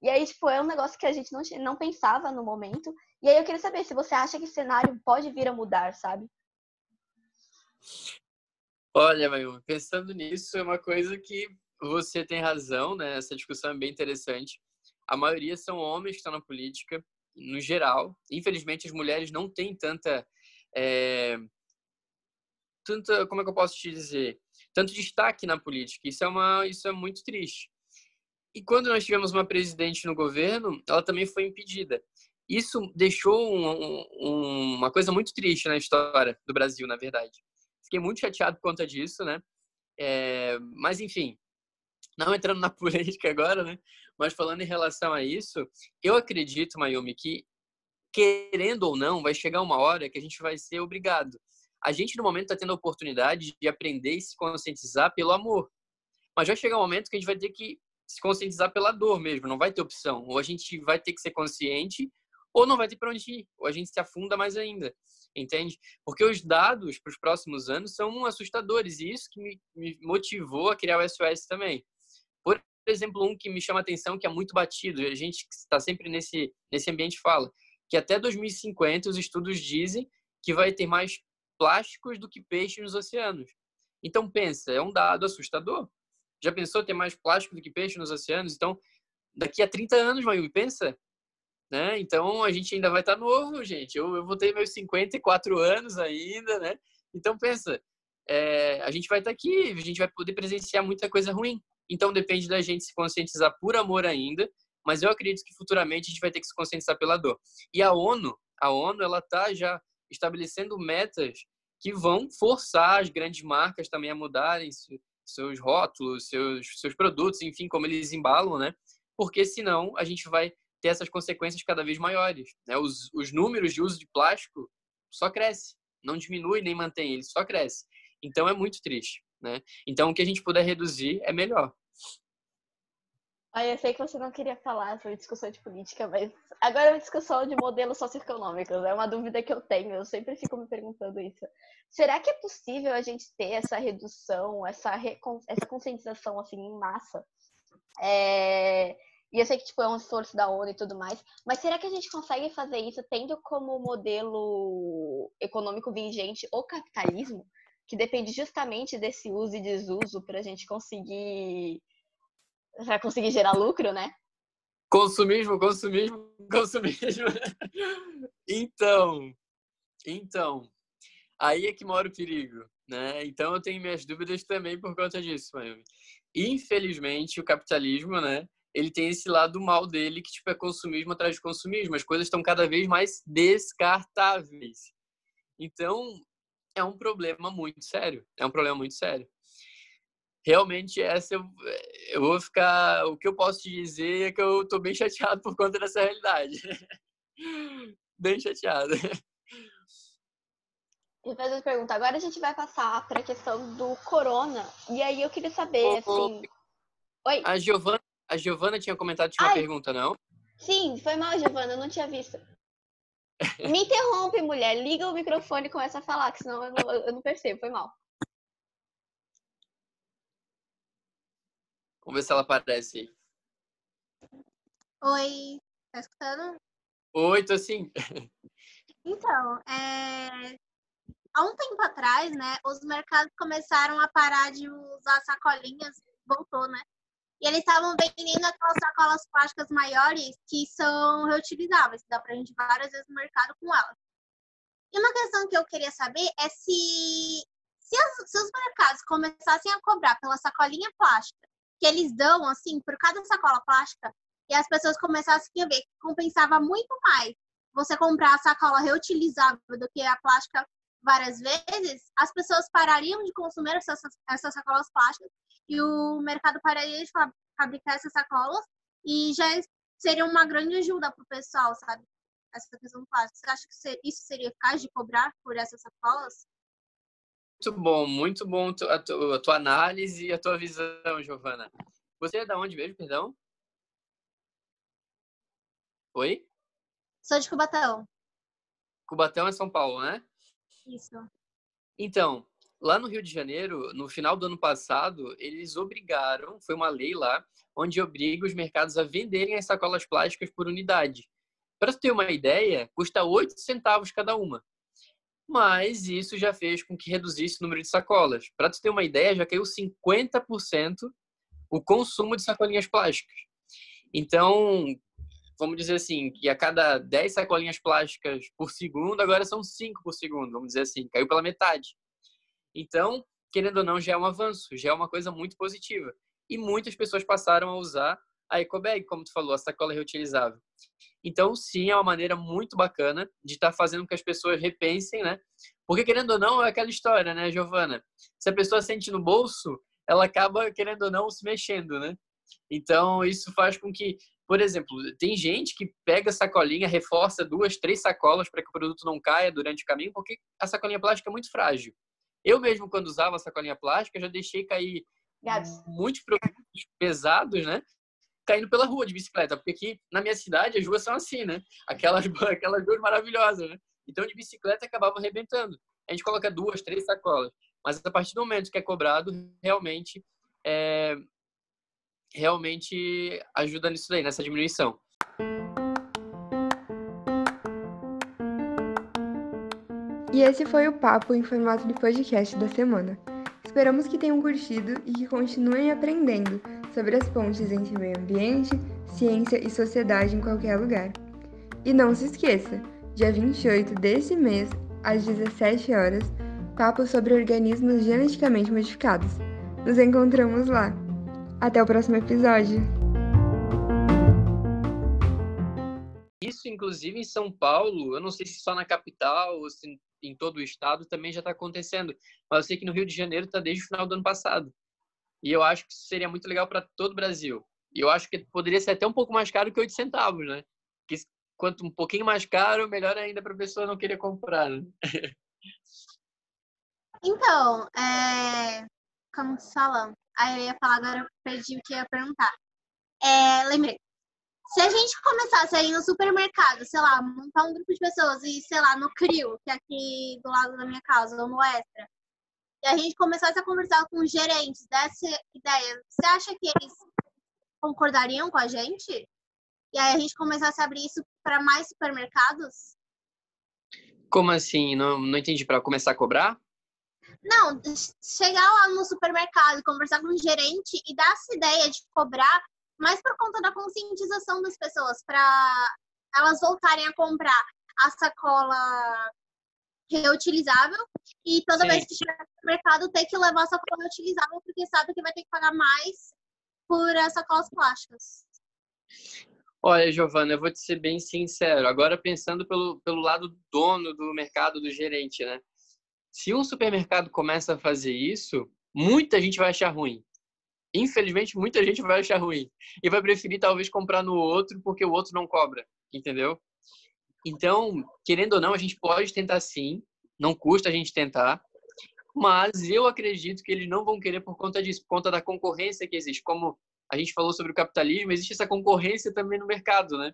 E aí, tipo, é um negócio que a gente não, não pensava no momento. E aí eu queria saber se você acha que o cenário pode vir a mudar, sabe? Olha, Mayu, pensando nisso, é uma coisa que você tem razão, né? Essa discussão é bem interessante. A maioria são homens que estão na política, no geral. Infelizmente, as mulheres não têm tanta. É, tanta como é que eu posso te dizer? Tanto destaque na política. Isso é, uma, isso é muito triste. E quando nós tivemos uma presidente no governo, ela também foi impedida. Isso deixou um, um, uma coisa muito triste na história do Brasil, na verdade. Fiquei muito chateado por conta disso, né? É, mas, enfim, não entrando na política agora, né? Mas falando em relação a isso, eu acredito, Mayumi, que querendo ou não, vai chegar uma hora que a gente vai ser obrigado. A gente, no momento, está tendo a oportunidade de aprender e se conscientizar pelo amor. Mas vai chegar um momento que a gente vai ter que se conscientizar pela dor mesmo, não vai ter opção. Ou a gente vai ter que ser consciente, ou não vai ter para onde ir, ou a gente se afunda mais ainda, entende? Porque os dados para os próximos anos são assustadores, e isso que me, motivou a criar o SOS também. Por exemplo, um que me chama a atenção, que é muito batido, a gente está sempre nesse, nesse ambiente fala, que até 2050 os estudos dizem que vai ter mais plásticos do que peixes nos oceanos. Então pensa, é um dado assustador. Já pensou ter mais plástico do que peixe nos oceanos? Então, daqui a 30 anos, Mayumi, pensa. Né? Então, a gente ainda vai estar novo, gente. Eu, eu vou ter meus 54 anos ainda, né? Então, pensa, é, a gente vai estar aqui, a gente vai poder presenciar muita coisa ruim. Então, depende da gente se conscientizar por amor ainda, mas eu acredito que futuramente a gente vai ter que se conscientizar pela dor. E a ONU, a ONU, ela está já estabelecendo metas que vão forçar as grandes marcas também a mudarem seus rótulos, seus, seus produtos, enfim, como eles embalam, né? Porque senão a gente vai ter essas consequências cada vez maiores. Né? Os, os números de uso de plástico só cresce, não diminui nem mantém, ele só cresce. Então é muito triste, né? Então o que a gente puder reduzir é melhor. Olha, eu sei que você não queria falar sobre discussão de política, mas agora é uma discussão de modelos socioeconômicos. É uma dúvida que eu tenho, eu sempre fico me perguntando isso. Será que é possível a gente ter essa redução, essa, essa conscientização assim, em massa? É... E eu sei que tipo, é um esforço da ONU e tudo mais, mas será que a gente consegue fazer isso tendo como modelo econômico vigente o capitalismo, que depende justamente desse uso e desuso para a gente conseguir para conseguir gerar lucro, né? Consumismo, consumismo, consumismo. então, então, aí é que mora o perigo, né? Então eu tenho minhas dúvidas também por conta disso, Miami. Infelizmente, o capitalismo, né? Ele tem esse lado mal dele, que tipo é consumismo atrás de consumismo. As coisas estão cada vez mais descartáveis. Então, é um problema muito sério. É um problema muito sério realmente essa eu, eu vou ficar. O que eu posso te dizer é que eu tô bem chateado por conta dessa realidade. bem chateado. E fazer uma pergunta. Agora a gente vai passar para a questão do corona. E aí eu queria saber, oh, assim. Oi. A Giovana, a Giovana tinha comentado tinha uma pergunta, não? Sim, foi mal, Giovana, eu não tinha visto. Me interrompe, mulher. Liga o microfone e começa a falar, que senão eu não, eu não percebo, foi mal. Vamos ver se ela aparece aí. Oi, tá escutando? Oi, tô sim. Então, é... há um tempo atrás, né, os mercados começaram a parar de usar sacolinhas, voltou, né? E eles estavam vendendo aquelas sacolas plásticas maiores que são reutilizáveis, dá pra gente várias vezes no mercado com elas. E uma questão que eu queria saber é se, se, as, se os mercados começassem a cobrar pela sacolinha plástica que eles dão, assim, por cada sacola plástica, e as pessoas começassem a ver que compensava muito mais você comprar a sacola reutilizável do que a plástica várias vezes, as pessoas parariam de consumir essas, essas sacolas plásticas e o mercado pararia de fabricar essas sacolas e já seria uma grande ajuda para o pessoal, sabe? Essa questão plástica. Você acha que isso seria eficaz de cobrar por essas sacolas? Muito bom, muito bom a tua, a tua análise e a tua visão, Giovana. Você é da onde mesmo, perdão? Oi? Sou de Cubatão. Cubatão é São Paulo, né? Isso. Então, lá no Rio de Janeiro, no final do ano passado, eles obrigaram, foi uma lei lá, onde obriga os mercados a venderem as sacolas plásticas por unidade. Para ter uma ideia, custa 8 centavos cada uma mas isso já fez com que reduzisse o número de sacolas. Para tu ter uma ideia, já caiu 50% o consumo de sacolinhas plásticas. Então, vamos dizer assim, que a cada 10 sacolinhas plásticas por segundo, agora são 5 por segundo, vamos dizer assim, caiu pela metade. Então, querendo ou não, já é um avanço, já é uma coisa muito positiva. E muitas pessoas passaram a usar a ecobag, como tu falou, a sacola reutilizável. Então, sim, é uma maneira muito bacana de estar tá fazendo com que as pessoas repensem, né? Porque, querendo ou não, é aquela história, né, Giovana? Se a pessoa sente no bolso, ela acaba, querendo ou não, se mexendo, né? Então, isso faz com que, por exemplo, tem gente que pega a sacolinha, reforça duas, três sacolas para que o produto não caia durante o caminho, porque a sacolinha plástica é muito frágil. Eu mesmo, quando usava a sacolinha plástica, já deixei cair muitos produtos pesados, né? Caindo pela rua de bicicleta, porque aqui na minha cidade as ruas são assim, né? Aquelas, aquelas ruas maravilhosas, né? Então de bicicleta acabava arrebentando. A gente coloca duas, três sacolas, mas a partir do momento que é cobrado, realmente é, realmente ajuda nisso daí, nessa diminuição. E esse foi o papo em formato de podcast da semana. Esperamos que tenham curtido e que continuem aprendendo sobre as pontes entre meio ambiente, ciência e sociedade em qualquer lugar. E não se esqueça, dia 28 desse mês, às 17 horas, papo sobre organismos geneticamente modificados. Nos encontramos lá. Até o próximo episódio. Isso, inclusive, em São Paulo, eu não sei se só na capital ou se em todo o estado também já está acontecendo. Mas eu sei que no Rio de Janeiro está desde o final do ano passado. E eu acho que isso seria muito legal para todo o Brasil. E eu acho que poderia ser até um pouco mais caro que 8 centavos, né? Que quanto um pouquinho mais caro, melhor ainda para a pessoa não querer comprar, né? Então, é... como se fala? Aí eu ia falar, agora eu perdi o que ia perguntar. É, lembrei. Se a gente começasse a ir no supermercado, sei lá, montar um grupo de pessoas e, sei lá, no CRIO, que é aqui do lado da minha casa, ou no Extra, e a gente começasse a conversar com os gerentes dessa ideia, você acha que eles concordariam com a gente? E aí a gente começasse a abrir isso para mais supermercados? Como assim? Não, não entendi. Para começar a cobrar? Não, chegar lá no supermercado, conversar com o gerente e dar essa ideia de cobrar, mas por conta da conscientização das pessoas, para elas voltarem a comprar a sacola reutilizável e toda Sim. vez que chegar no mercado ter que levar a sacola reutilizável porque sabe que vai ter que pagar mais por sacolas plásticas. Olha, Giovana, eu vou te ser bem sincero. Agora pensando pelo, pelo lado dono do mercado, do gerente, né? Se um supermercado começa a fazer isso, muita gente vai achar ruim. Infelizmente, muita gente vai achar ruim e vai preferir talvez comprar no outro porque o outro não cobra, entendeu? Então, querendo ou não, a gente pode tentar sim, não custa a gente tentar, mas eu acredito que eles não vão querer por conta disso, por conta da concorrência que existe. Como a gente falou sobre o capitalismo, existe essa concorrência também no mercado, né?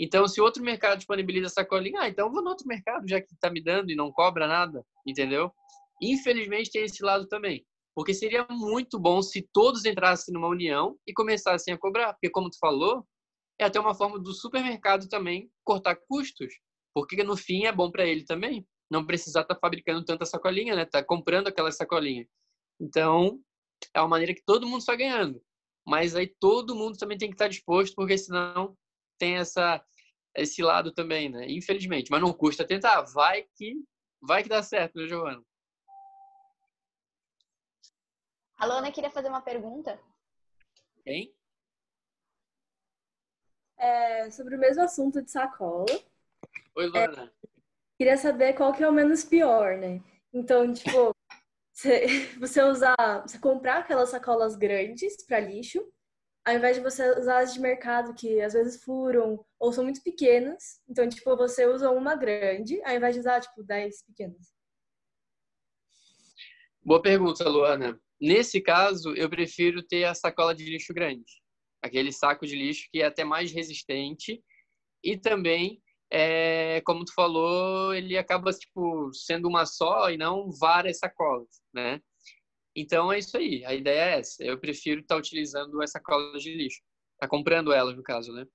Então, se outro mercado disponibiliza sacolinha, ah, então eu vou no outro mercado, já que está me dando e não cobra nada, entendeu? Infelizmente tem esse lado também. Porque seria muito bom se todos entrassem numa união e começassem a cobrar. Porque, como tu falou, é até uma forma do supermercado também cortar custos. Porque no fim é bom para ele também. Não precisar estar tá fabricando tanta sacolinha, né? Tá comprando aquela sacolinha. Então, é uma maneira que todo mundo está ganhando mas aí todo mundo também tem que estar disposto, porque senão tem essa esse lado também, né? Infelizmente, mas não custa tentar, vai que vai que dá certo, né, Giovana? A Luana queria fazer uma pergunta. Quem? É, sobre o mesmo assunto de sacola. Oi, Luana. É, queria saber qual que é o menos pior, né? Então, tipo, você usar, você comprar aquelas sacolas grandes para lixo, ao invés de você usar as de mercado que às vezes furam ou são muito pequenas. Então, tipo, você usa uma grande, ao invés de usar, tipo, 10 pequenas. Boa pergunta, Luana. Nesse caso, eu prefiro ter a sacola de lixo grande. Aquele saco de lixo que é até mais resistente e também é, como tu falou, ele acaba tipo sendo uma só e não várias sacolas, né? Então é isso aí. A ideia é essa. Eu prefiro estar tá utilizando essa sacola de lixo, tá comprando elas no caso, né?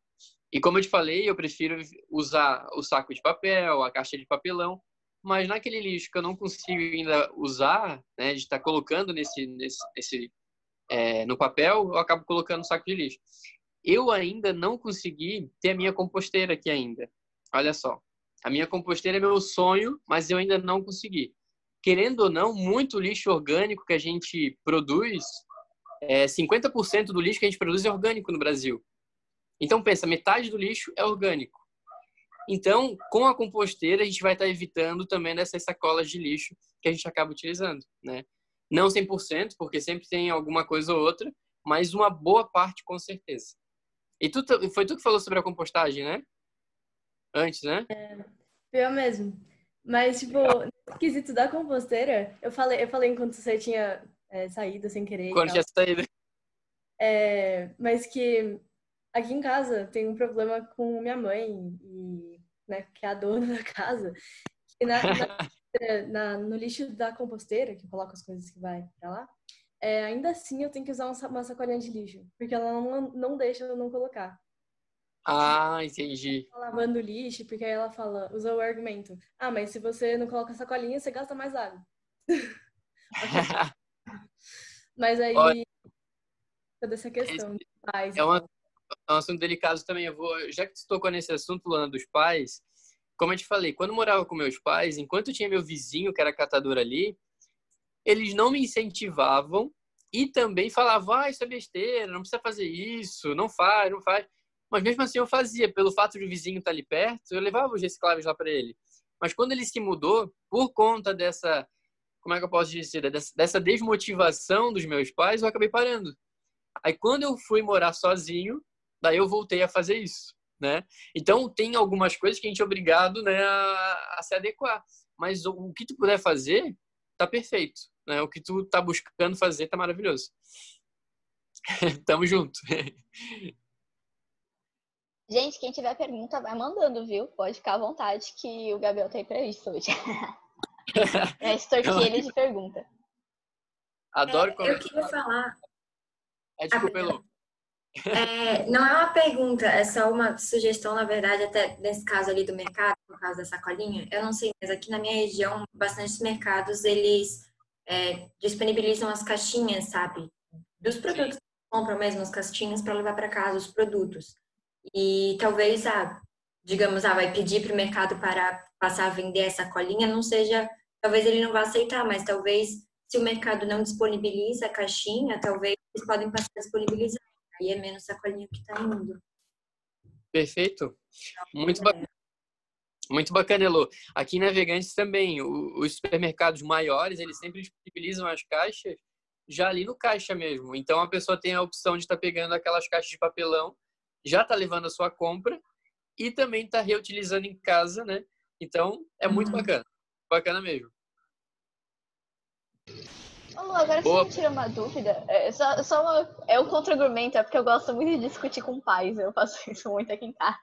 E como eu te falei, eu prefiro usar o saco de papel, a caixa de papelão, mas naquele lixo que eu não consigo ainda usar, né, de estar tá colocando nesse, nesse, nesse é, no papel, eu acabo colocando no saco de lixo. Eu ainda não consegui ter a minha composteira aqui ainda. Olha só, a minha composteira é meu sonho, mas eu ainda não consegui. Querendo ou não, muito lixo orgânico que a gente produz, é, 50% do lixo que a gente produz é orgânico no Brasil. Então pensa, metade do lixo é orgânico. Então, com a composteira, a gente vai estar evitando também dessas sacolas de lixo que a gente acaba utilizando, né? Não 100%, porque sempre tem alguma coisa ou outra, mas uma boa parte com certeza. E tu, foi tu que falou sobre a compostagem, né? Antes, né? É, eu mesmo. Mas, tipo, no quesito da composteira, eu falei, eu falei enquanto você tinha é, saído sem querer. Quando tinha saído. É, mas que aqui em casa tem um problema com minha mãe, e, né, que é a dona da casa. Que na, na, na, no lixo da composteira, que coloca as coisas que vai pra lá, é, ainda assim eu tenho que usar uma sacolinha de lixo, porque ela não, não deixa eu não colocar. Ah, entendi. Lavando lixo, porque aí ela fala, usa o argumento. Ah, mas se você não coloca sacolinha, você gasta mais água. mas aí, Olha, toda essa questão de pais. É, uma, é um assunto delicado também. Eu vou, já que você tocou nesse assunto, Lana, dos pais, como eu te falei, quando eu morava com meus pais, enquanto tinha meu vizinho, que era catador ali, eles não me incentivavam e também falavam, ah, isso é besteira, não precisa fazer isso, não faz, não faz. Mas mesmo assim eu fazia, pelo fato de o vizinho estar ali perto, eu levava os recicláveis lá para ele. Mas quando ele se mudou, por conta dessa, como é que eu posso dizer, dessa desmotivação dos meus pais, eu acabei parando. Aí quando eu fui morar sozinho, daí eu voltei a fazer isso, né? Então tem algumas coisas que a gente é obrigado, né, a, a se adequar. Mas o, o, que tu puder fazer, tá perfeito, né? O que tu tá buscando fazer tá maravilhoso. Tamo junto. Gente, quem tiver pergunta, vai mandando, viu? Pode ficar à vontade que o Gabriel tá aí pra isso hoje. é extorquir ele de pergunta. Adoro é, Eu queria falar. É, desculpa, Elô. É, não é uma pergunta, é só uma sugestão, na verdade, até nesse caso ali do mercado, por causa da sacolinha. Eu não sei, mas aqui na minha região, bastantes mercados, eles é, disponibilizam as caixinhas, sabe? Dos produtos que compram mesmo, as caixinhas para levar para casa os produtos. E talvez, ah, digamos, ah, vai pedir para o mercado para passar a vender essa colinha, não seja, talvez ele não vá aceitar, mas talvez se o mercado não disponibiliza a caixinha, talvez eles podem passar a disponibilizar. Aí é menos sacolinha que está indo. Perfeito. Muito bacana. Muito bacana, Elo. Aqui em Navegantes também, os supermercados maiores, eles sempre disponibilizam as caixas já ali no caixa mesmo. Então a pessoa tem a opção de estar tá pegando aquelas caixas de papelão, já está levando a sua compra e também está reutilizando em casa, né? Então é muito uhum. bacana. Bacana mesmo. Ô, Lu, agora Boa. você me tira uma dúvida. É só, só uma, é um contra-argumento, é porque eu gosto muito de discutir com pais. Eu faço isso muito aqui em casa.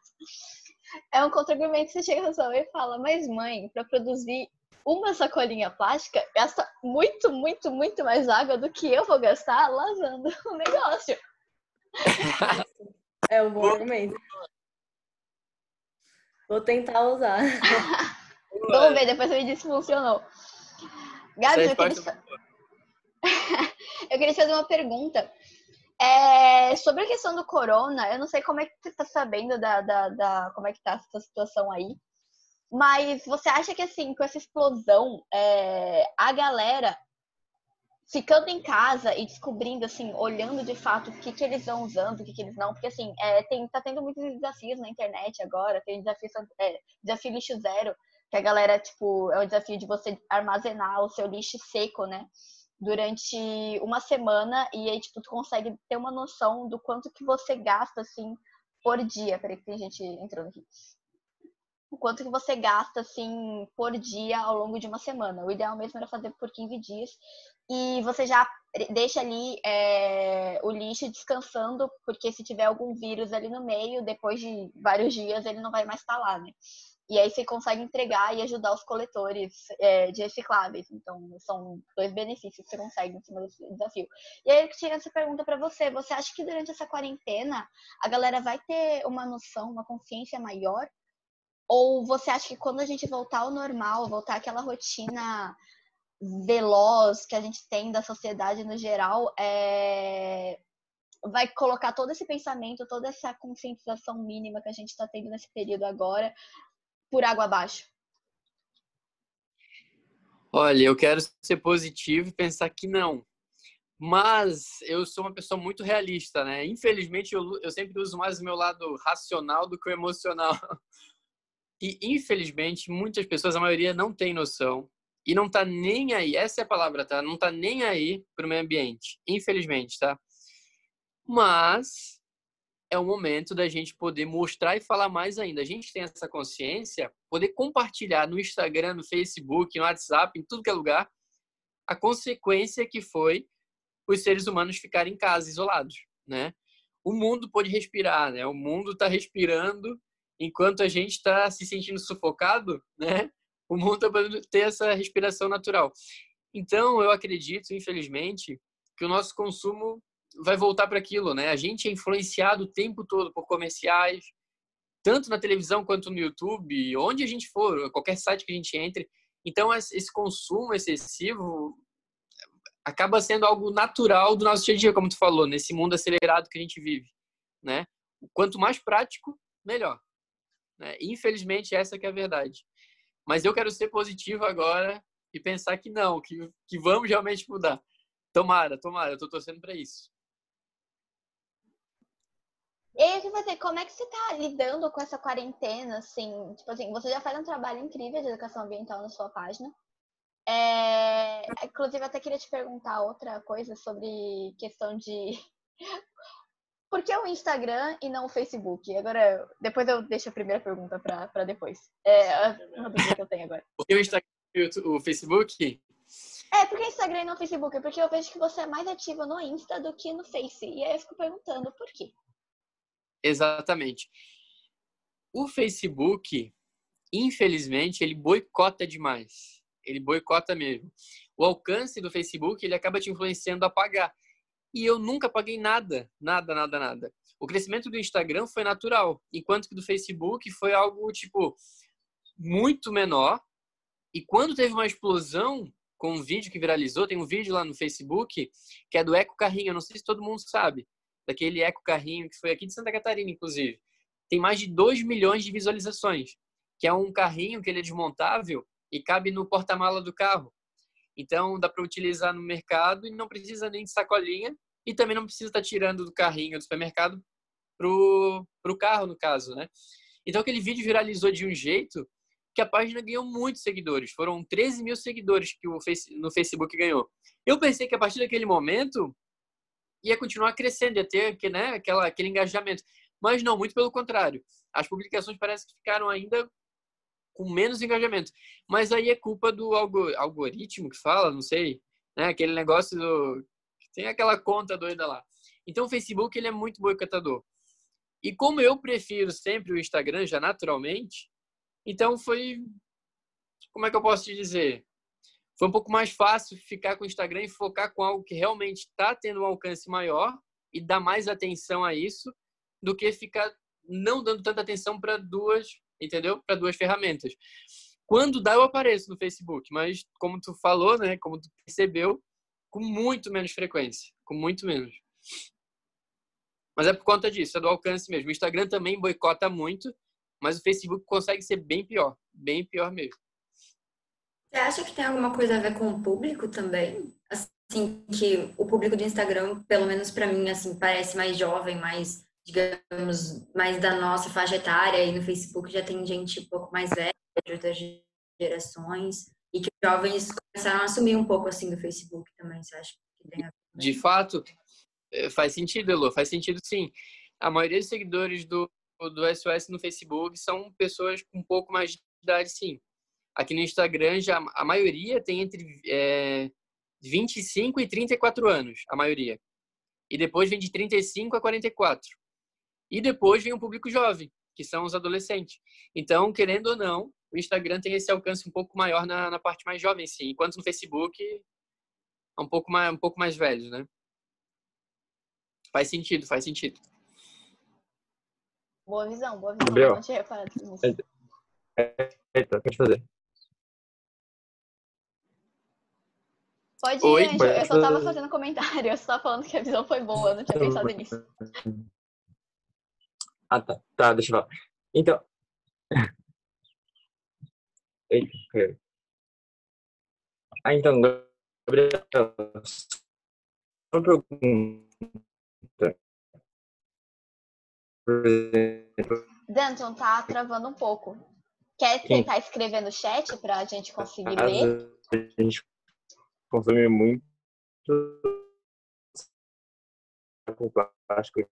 É um contra-argumento, você chega na sua mãe e fala, mas mãe, para produzir uma sacolinha plástica, gasta muito, muito, muito mais água do que eu vou gastar lavando o negócio. É um bom argumento. Vou tentar usar. Vamos ver, depois você me disse se funcionou. Gabi, eu queria, te... eu queria te fazer uma pergunta. É, sobre a questão do corona, eu não sei como é que você está sabendo da, da, da, como é que tá essa situação aí, mas você acha que assim, com essa explosão, é, a galera ficando em casa e descobrindo, assim, olhando de fato o que, que eles vão usando, o que, que eles não, porque assim, é, tem, tá tendo muitos desafios na internet agora, tem desafio, é, desafio lixo zero, que a galera, tipo, é o desafio de você armazenar o seu lixo seco, né? durante uma semana e aí, tipo, tu consegue ter uma noção do quanto que você gasta, assim, por dia. Peraí que tem gente entrando aqui. O quanto que você gasta, assim, por dia ao longo de uma semana. O ideal mesmo era fazer por 15 dias. E você já deixa ali é, o lixo descansando, porque se tiver algum vírus ali no meio, depois de vários dias, ele não vai mais estar lá, né? E aí você consegue entregar e ajudar os coletores é, de recicláveis. Então, são dois benefícios que você consegue em cima desse desafio. E aí eu tinha essa pergunta para você. Você acha que durante essa quarentena a galera vai ter uma noção, uma consciência maior? Ou você acha que quando a gente voltar ao normal, voltar àquela rotina veloz que a gente tem da sociedade no geral, é... vai colocar todo esse pensamento, toda essa conscientização mínima que a gente está tendo nesse período agora por água abaixo? Olha, eu quero ser positivo e pensar que não. Mas eu sou uma pessoa muito realista, né? Infelizmente, eu, eu sempre uso mais o meu lado racional do que o emocional. E, infelizmente, muitas pessoas, a maioria, não tem noção e não tá nem aí. Essa é a palavra, tá? Não tá nem aí pro meio ambiente. Infelizmente, tá? Mas é o momento da gente poder mostrar e falar mais ainda. A gente tem essa consciência, poder compartilhar no Instagram, no Facebook, no WhatsApp, em tudo que é lugar, a consequência que foi os seres humanos ficarem em casa, isolados, né? O mundo pode respirar, né? O mundo está respirando enquanto a gente está se sentindo sufocado, né? O mundo está podendo ter essa respiração natural. Então, eu acredito, infelizmente, que o nosso consumo vai voltar para aquilo, né? A gente é influenciado o tempo todo por comerciais, tanto na televisão quanto no YouTube, onde a gente for, qualquer site que a gente entre. Então, esse consumo excessivo acaba sendo algo natural do nosso dia a dia, como tu falou, nesse mundo acelerado que a gente vive, né? Quanto mais prático, melhor. Né? Infelizmente, essa que é a verdade. Mas eu quero ser positivo agora e pensar que não, que, que vamos realmente mudar. Tomara, tomara, eu tô torcendo para isso. queria que você, como é que você tá lidando com essa quarentena, assim? Tipo assim, você já faz um trabalho incrível de educação ambiental na sua página. É, inclusive, até queria te perguntar outra coisa sobre questão de. Por que o Instagram e não o Facebook? Agora, depois eu deixo a primeira pergunta para depois. É uma dúvida que eu tenho agora. Por que o Instagram e o Facebook? É, por que Instagram e não Facebook? Porque eu vejo que você é mais ativa no Insta do que no Face. E aí eu fico perguntando por quê. Exatamente. O Facebook, infelizmente, ele boicota demais. Ele boicota mesmo. O alcance do Facebook, ele acaba te influenciando a pagar. E eu nunca paguei nada, nada, nada, nada. O crescimento do Instagram foi natural, enquanto que do Facebook foi algo tipo muito menor. E quando teve uma explosão com um vídeo que viralizou, tem um vídeo lá no Facebook que é do Eco Carrinho, eu não sei se todo mundo sabe, daquele Eco Carrinho que foi aqui de Santa Catarina, inclusive. Tem mais de 2 milhões de visualizações, que é um carrinho que ele é desmontável e cabe no porta-mala do carro. Então dá para utilizar no mercado e não precisa nem de sacolinha e também não precisa estar tá tirando do carrinho do supermercado pro pro carro no caso, né? Então aquele vídeo viralizou de um jeito que a página ganhou muitos seguidores. Foram 13 mil seguidores que o no Facebook ganhou. Eu pensei que a partir daquele momento ia continuar crescendo, ia ter né, aquela, aquele engajamento. Mas não, muito pelo contrário. As publicações parece que ficaram ainda com menos engajamento. Mas aí é culpa do algoritmo que fala, não sei, né? Aquele negócio do tem aquela conta doida lá. Então o Facebook ele é muito boicotador. E como eu prefiro sempre o Instagram já naturalmente, então foi como é que eu posso te dizer? Foi um pouco mais fácil ficar com o Instagram e focar com algo que realmente está tendo um alcance maior e dar mais atenção a isso do que ficar não dando tanta atenção para duas entendeu? Para duas ferramentas. Quando dá, eu apareço no Facebook, mas como tu falou, né? Como tu percebeu, com muito menos frequência, com muito menos. Mas é por conta disso, é do alcance mesmo. O Instagram também boicota muito, mas o Facebook consegue ser bem pior, bem pior mesmo. Você acha que tem alguma coisa a ver com o público também? Assim, que o público do Instagram, pelo menos para mim, assim, parece mais jovem, mais digamos, mais da nossa faixa etária, e no Facebook já tem gente um pouco mais velha, de outras gerações, e que os jovens começaram a assumir um pouco assim do Facebook também, você acha que tem a ver? De fato, eh, faz sentido, Elo, faz sentido sim. A maioria dos seguidores do, do SOS no Facebook são pessoas com um pouco mais de idade, sim. Aqui no Instagram, já a maioria tem entre é, 25 e 34 anos, a maioria. E depois vem de 35 a 44. E depois vem o público jovem, que são os adolescentes. Então, querendo ou não, o Instagram tem esse alcance um pouco maior na, na parte mais jovem, sim. Enquanto no Facebook é um pouco mais, um pouco mais velho, né? Faz sentido, faz sentido. Boa visão, boa visão. Gabriel. Não tinha reparado nisso. Eita, pode fazer. Pode ir, Oi, Anjo. Eu só tava fazendo comentário. Eu só tava falando que a visão foi boa. Eu não tinha pensado nisso. Ah, tá. Tá, deixa eu falar. Então. Eita, Ah, então, Gabriel, uma pergunta. Danton, tá travando um pouco. Quer tentar Sim. escrever no chat para a gente conseguir ver? A gente consome muito plástico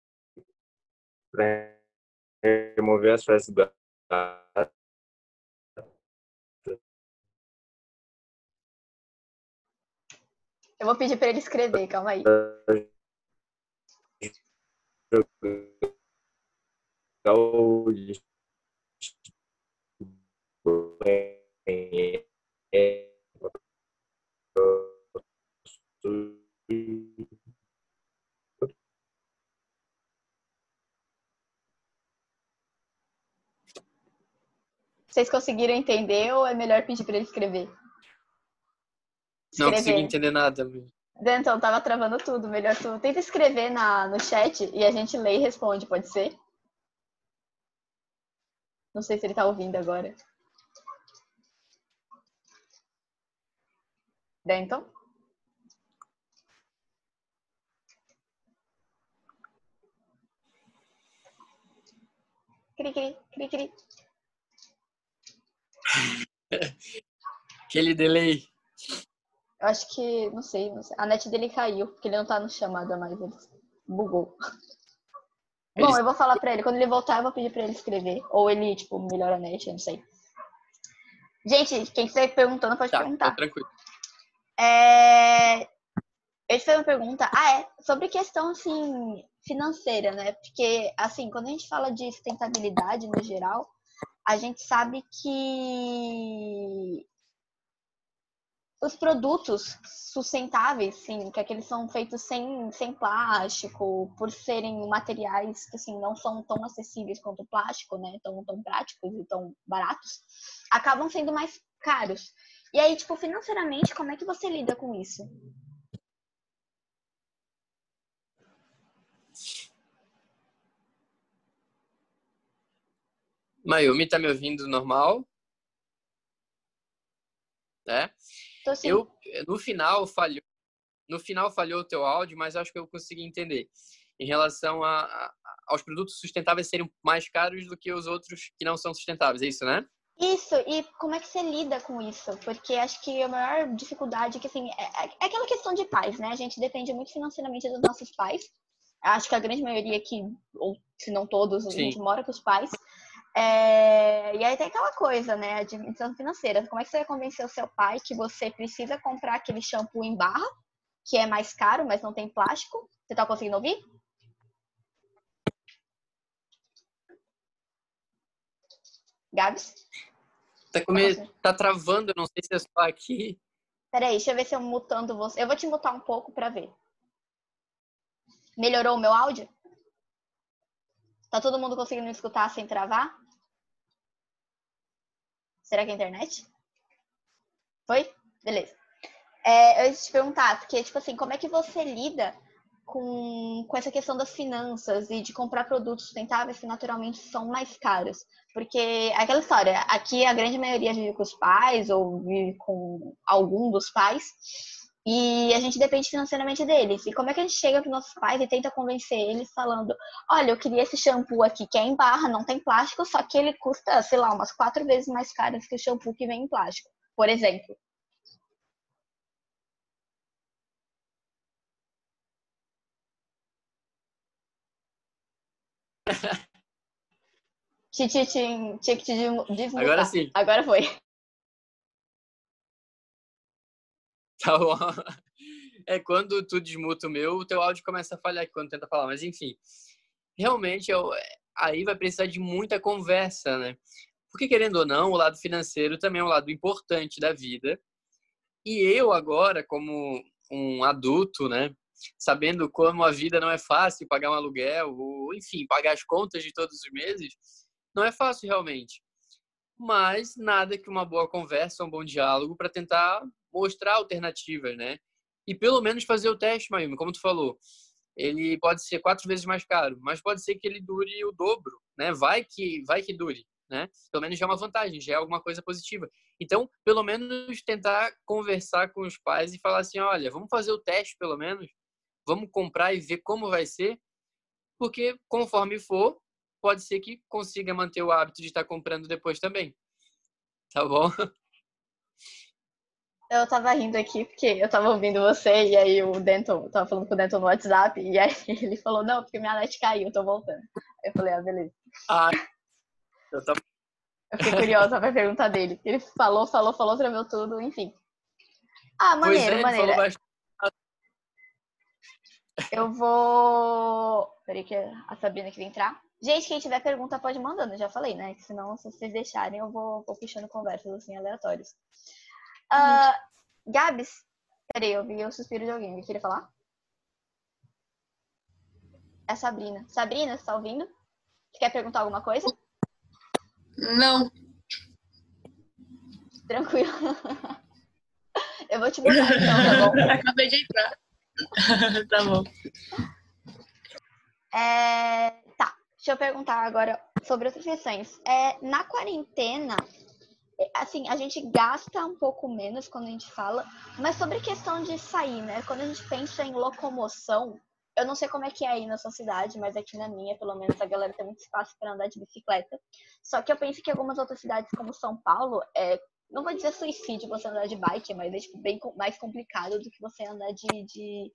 remover as fezes do Eu vou pedir para ele escrever, calma aí. Vocês conseguiram entender ou é melhor pedir para ele escrever? escrever? Não consegui entender nada. Denton, tava travando tudo. Melhor tu tenta escrever na, no chat e a gente lê e responde, pode ser? Não sei se ele tá ouvindo agora. Denton? Cri, cri, cri, cri. Aquele delay. Eu acho que, não sei, não sei. A net dele caiu, porque ele não tá no chamada mais, ele bugou. Bom, eu vou falar pra ele, quando ele voltar, eu vou pedir pra ele escrever. Ou ele, tipo, melhora a net, eu não sei. Gente, quem estiver perguntando, pode Tá, perguntar. tá tranquilo. É... Eu te fiz uma pergunta. Ah, é. Sobre questão, assim, financeira, né? Porque, assim, quando a gente fala de sustentabilidade no geral, a gente sabe que os produtos sustentáveis, sim, que aqueles são feitos sem, sem plástico, por serem materiais que, assim, não são tão acessíveis quanto o plástico, né? Tão, tão práticos e tão baratos, acabam sendo mais caros. E aí, tipo, financeiramente, como é que você lida com isso? Mayumi, tá me ouvindo normal? É? Então, assim, Eu, no final, falhou. No final falhou o teu áudio, mas acho que eu consegui entender. Em relação a, a- aos produtos sustentáveis serem mais caros do que os outros que não são sustentáveis, é isso, né? Isso, e como é que você lida com isso? Porque acho que a maior dificuldade é que, assim, é, é aquela questão de pais, né? A gente depende muito financeiramente dos nossos pais. Acho que a grande maioria aqui, ou se não todos, a Sim. gente mora com os pais. É, E aí tem aquela coisa, né? A administração financeira. Como é que você vai convencer o seu pai que você precisa comprar aquele shampoo em barra, que é mais caro, mas não tem plástico? Você tá conseguindo ouvir? Gabs? Tá, come... tá travando, não sei se é só aqui. Peraí, deixa eu ver se eu mutando você. Eu vou te mutar um pouco pra ver. Melhorou o meu áudio? Tá todo mundo conseguindo me escutar sem travar? Será que é a internet? Foi? Beleza. É, eu ia te perguntar, porque, tipo assim, como é que você lida com, com essa questão das finanças e de comprar produtos sustentáveis que naturalmente são mais caros? Porque aquela história, aqui a grande maioria vive com os pais ou vive com algum dos pais e a gente depende financeiramente deles. E como é que a gente chega para nossos pais e tenta convencer eles falando: olha, eu queria esse shampoo aqui que é em barra, não tem plástico, só que ele custa, sei lá, umas quatro vezes mais caro que o shampoo que vem em plástico, por exemplo. Tinha tinha- que te desmu- desmutar. Agora sim. Agora foi. Tá bom. É quando tu desmuta o meu, o teu áudio começa a falhar quando tenta falar. Mas enfim, realmente eu, aí vai precisar de muita conversa, né? Porque querendo ou não, o lado financeiro também é um lado importante da vida. E eu agora, como um adulto, né? Sabendo como a vida não é fácil, pagar um aluguel, ou enfim, pagar as contas de todos os meses, não é fácil realmente. Mas nada que uma boa conversa, um bom diálogo para tentar mostrar alternativas, né? E pelo menos fazer o teste, Mayumi, como tu falou. Ele pode ser quatro vezes mais caro, mas pode ser que ele dure o dobro, né? Vai que vai que dure, né? Pelo menos já é uma vantagem, já é alguma coisa positiva. Então, pelo menos tentar conversar com os pais e falar assim, olha, vamos fazer o teste pelo menos, vamos comprar e ver como vai ser, porque conforme for, pode ser que consiga manter o hábito de estar comprando depois também. Tá bom? Eu tava rindo aqui porque eu tava ouvindo você e aí o Denton, tava falando com o Denton no WhatsApp e aí ele falou, não, porque minha net caiu, tô voltando. Eu falei, ah, beleza. Ah, eu tava Eu fiquei curiosa pra perguntar dele. Ele falou, falou, falou, tremeu tudo, enfim. Ah, maneiro, é, maneiro. Eu vou. Peraí que a Sabrina quer entrar. Gente, quem tiver pergunta pode mandando, já falei, né? Que Senão, se vocês deixarem, eu vou, vou puxando conversas assim aleatórias. Ah, Gabs, peraí, eu vi o suspiro de alguém. Queria falar? É a Sabrina. Sabrina, você tá ouvindo? Você quer perguntar alguma coisa? Não, Tranquilo. Eu vou te botar então, tá bom? acabei de entrar. tá bom. É, tá, deixa eu perguntar agora sobre outras questões. É, na quarentena, assim, a gente gasta um pouco menos quando a gente fala, mas sobre questão de sair, né? Quando a gente pensa em locomoção, eu não sei como é que é aí na sua cidade, mas aqui na minha, pelo menos, a galera tem muito espaço para andar de bicicleta. Só que eu penso que algumas outras cidades, como São Paulo, é, não vou dizer suicídio você andar de bike, mas é tipo, bem mais complicado do que você andar de, de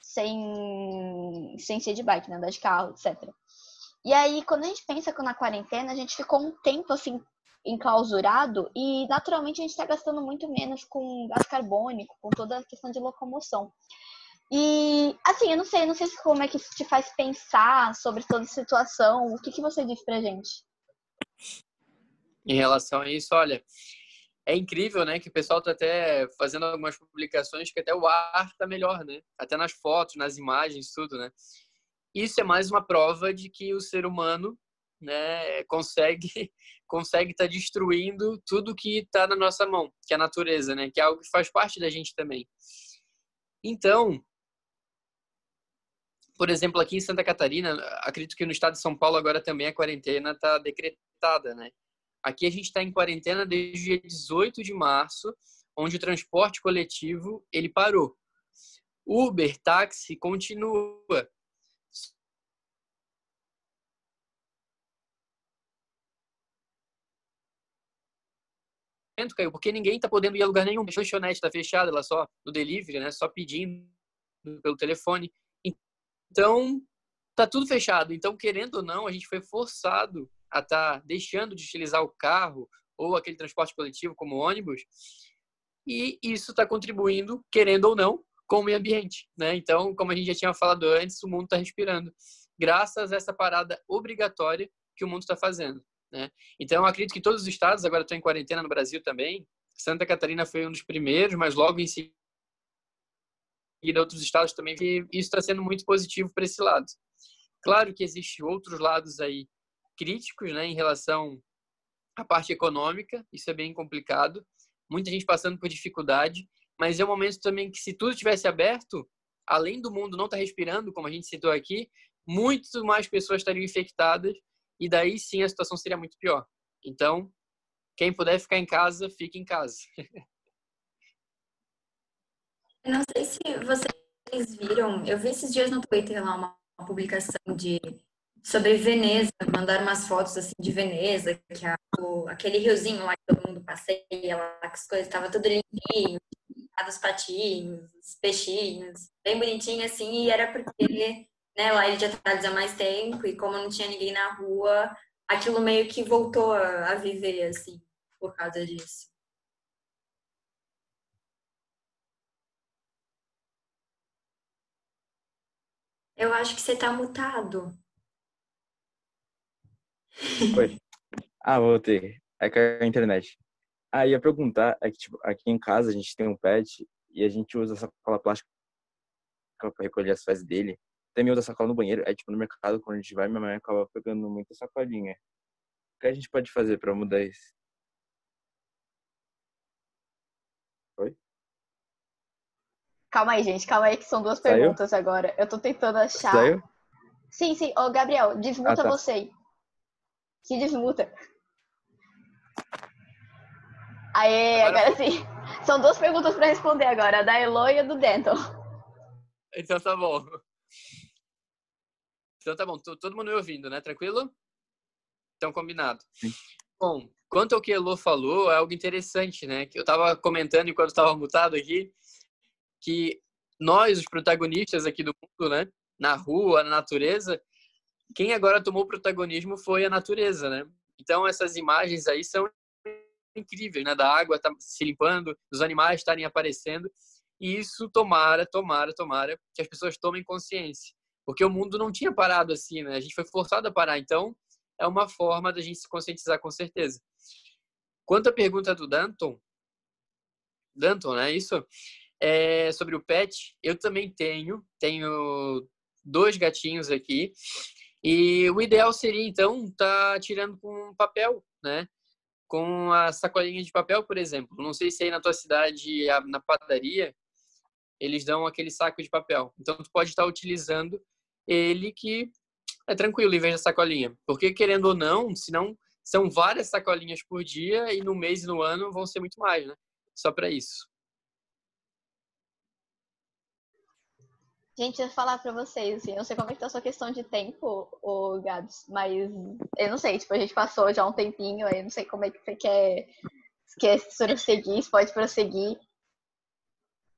sem, sem ser de bike, né? andar de carro, etc. E aí, quando a gente pensa que na quarentena, a gente ficou um tempo assim enclausurado e naturalmente a gente está gastando muito menos com gás carbônico, com toda a questão de locomoção. E assim, eu não sei, não sei como é que isso te faz pensar sobre toda a situação. O que, que você diz pra gente? Em relação a isso, olha, é incrível, né, que o pessoal tá até fazendo algumas publicações que até o ar tá melhor, né? Até nas fotos, nas imagens, tudo, né? Isso é mais uma prova de que o ser humano, né, consegue consegue estar tá destruindo tudo que está na nossa mão, que é a natureza, né? Que é algo que faz parte da gente também. Então, por exemplo, aqui em Santa Catarina, acredito que no estado de São Paulo agora também a quarentena está decretada, né? Aqui a gente está em quarentena desde o dia 18 de março, onde o transporte coletivo ele parou. Uber, táxi continua. Caiu, porque ninguém está podendo ir a lugar nenhum. A lanchonete está fechada, ela só no delivery, né? Só pedindo pelo telefone. Então, tá tudo fechado. Então, querendo ou não, a gente foi forçado a estar tá deixando de utilizar o carro ou aquele transporte coletivo como ônibus. E isso está contribuindo, querendo ou não, com o meio ambiente, né? Então, como a gente já tinha falado antes, o mundo está respirando, graças a essa parada obrigatória que o mundo está fazendo, né? Então, eu acredito que todos os estados agora estão em quarentena no Brasil também. Santa Catarina foi um dos primeiros, mas logo em seguida e outros estados também, que isso está sendo muito positivo para esse lado. Claro que existem outros lados aí críticos, né, em relação à parte econômica, isso é bem complicado, muita gente passando por dificuldade, mas é um momento também que se tudo tivesse aberto, além do mundo não estar tá respirando, como a gente citou aqui, muito mais pessoas estariam infectadas e daí sim a situação seria muito pior. Então, quem puder ficar em casa, fique em casa. Não sei se vocês viram, eu vi esses dias no Twitter lá uma, uma publicação de sobre Veneza, mandaram umas fotos assim de Veneza, que a, o, aquele riozinho lá que todo mundo passeia lá, que as coisas estavam tudo limpinho, os patinhos, os peixinhos, bem bonitinho assim, e era porque né, lá ele já estava há mais tempo e como não tinha ninguém na rua, aquilo meio que voltou a, a viver assim por causa disso. Eu acho que você tá mutado. Oi. Ah, voltei. É que a internet. Ah, ia perguntar, é que tipo, aqui em casa a gente tem um pet e a gente usa sacola plástica para recolher as fezes dele. Também usa sacola no banheiro. É tipo no mercado, quando a gente vai, minha mãe acaba pegando muita sacolinha. O que a gente pode fazer para mudar isso? Oi? Calma aí, gente, calma aí, que são duas Saiu? perguntas agora. Eu tô tentando achar. Saiu? Sim, sim. Ô, Gabriel, desmuta ah, tá. você aí. Que desmuta. Aê, agora, agora sim. São duas perguntas para responder agora, a da Elo e a do Denton. Então tá bom. Então tá bom, todo mundo me ouvindo, né? Tranquilo? Então combinado. Sim. Bom, quanto ao que a Elo falou, é algo interessante, né? Que eu tava comentando enquanto estava mutado aqui, que nós, os protagonistas aqui do mundo, né, na rua, na natureza, quem agora tomou protagonismo foi a natureza, né? Então essas imagens aí são incríveis, né? Da água tá se limpando, dos animais estarem aparecendo, e isso tomara, tomara, tomara que as pessoas tomem consciência, porque o mundo não tinha parado assim, né? A gente foi forçado a parar, então é uma forma da gente se conscientizar com certeza. Quanto à pergunta do Danton, Danton, né? Isso é, sobre o pet, eu também tenho, tenho dois gatinhos aqui. E o ideal seria, então, tá tirando com papel, né? Com a sacolinha de papel, por exemplo. Não sei se aí na tua cidade, na padaria, eles dão aquele saco de papel. Então, tu pode estar utilizando ele que é tranquilo em vez da sacolinha. Porque, querendo ou não, senão são várias sacolinhas por dia e no mês e no ano vão ser muito mais, né? Só para isso. Gente, eu vou falar pra vocês, assim, eu não sei como é que tá a sua questão de tempo, ô Gabs, mas eu não sei, tipo, a gente passou já um tempinho, aí eu não sei como é que você quer, quer prosseguir, se pode prosseguir.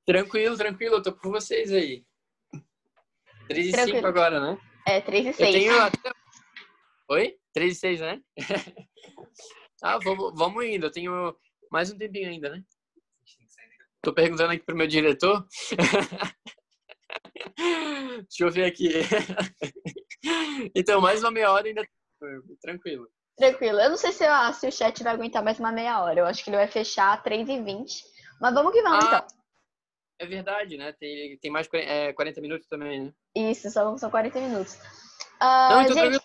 Tranquilo, tranquilo, eu tô com vocês aí. 3 e Tranquilo. 5 agora, né? É, 3 e Eu 6. tenho até... Oi? 3 e 6, né? ah, vamos, vamos indo. Eu tenho mais um tempinho ainda, né? Tô perguntando aqui pro meu diretor. Deixa eu ver aqui. então, mais uma meia hora ainda. Tranquilo. Tranquilo. Eu não sei se, ah, se o chat vai aguentar mais uma meia hora. Eu acho que ele vai fechar 3 e 20. Mas vamos que vamos, Ah, então. É verdade, né? Tem, tem mais é, 40 minutos também, né? Isso, são, são 40 minutos. Ah, Não, então gente,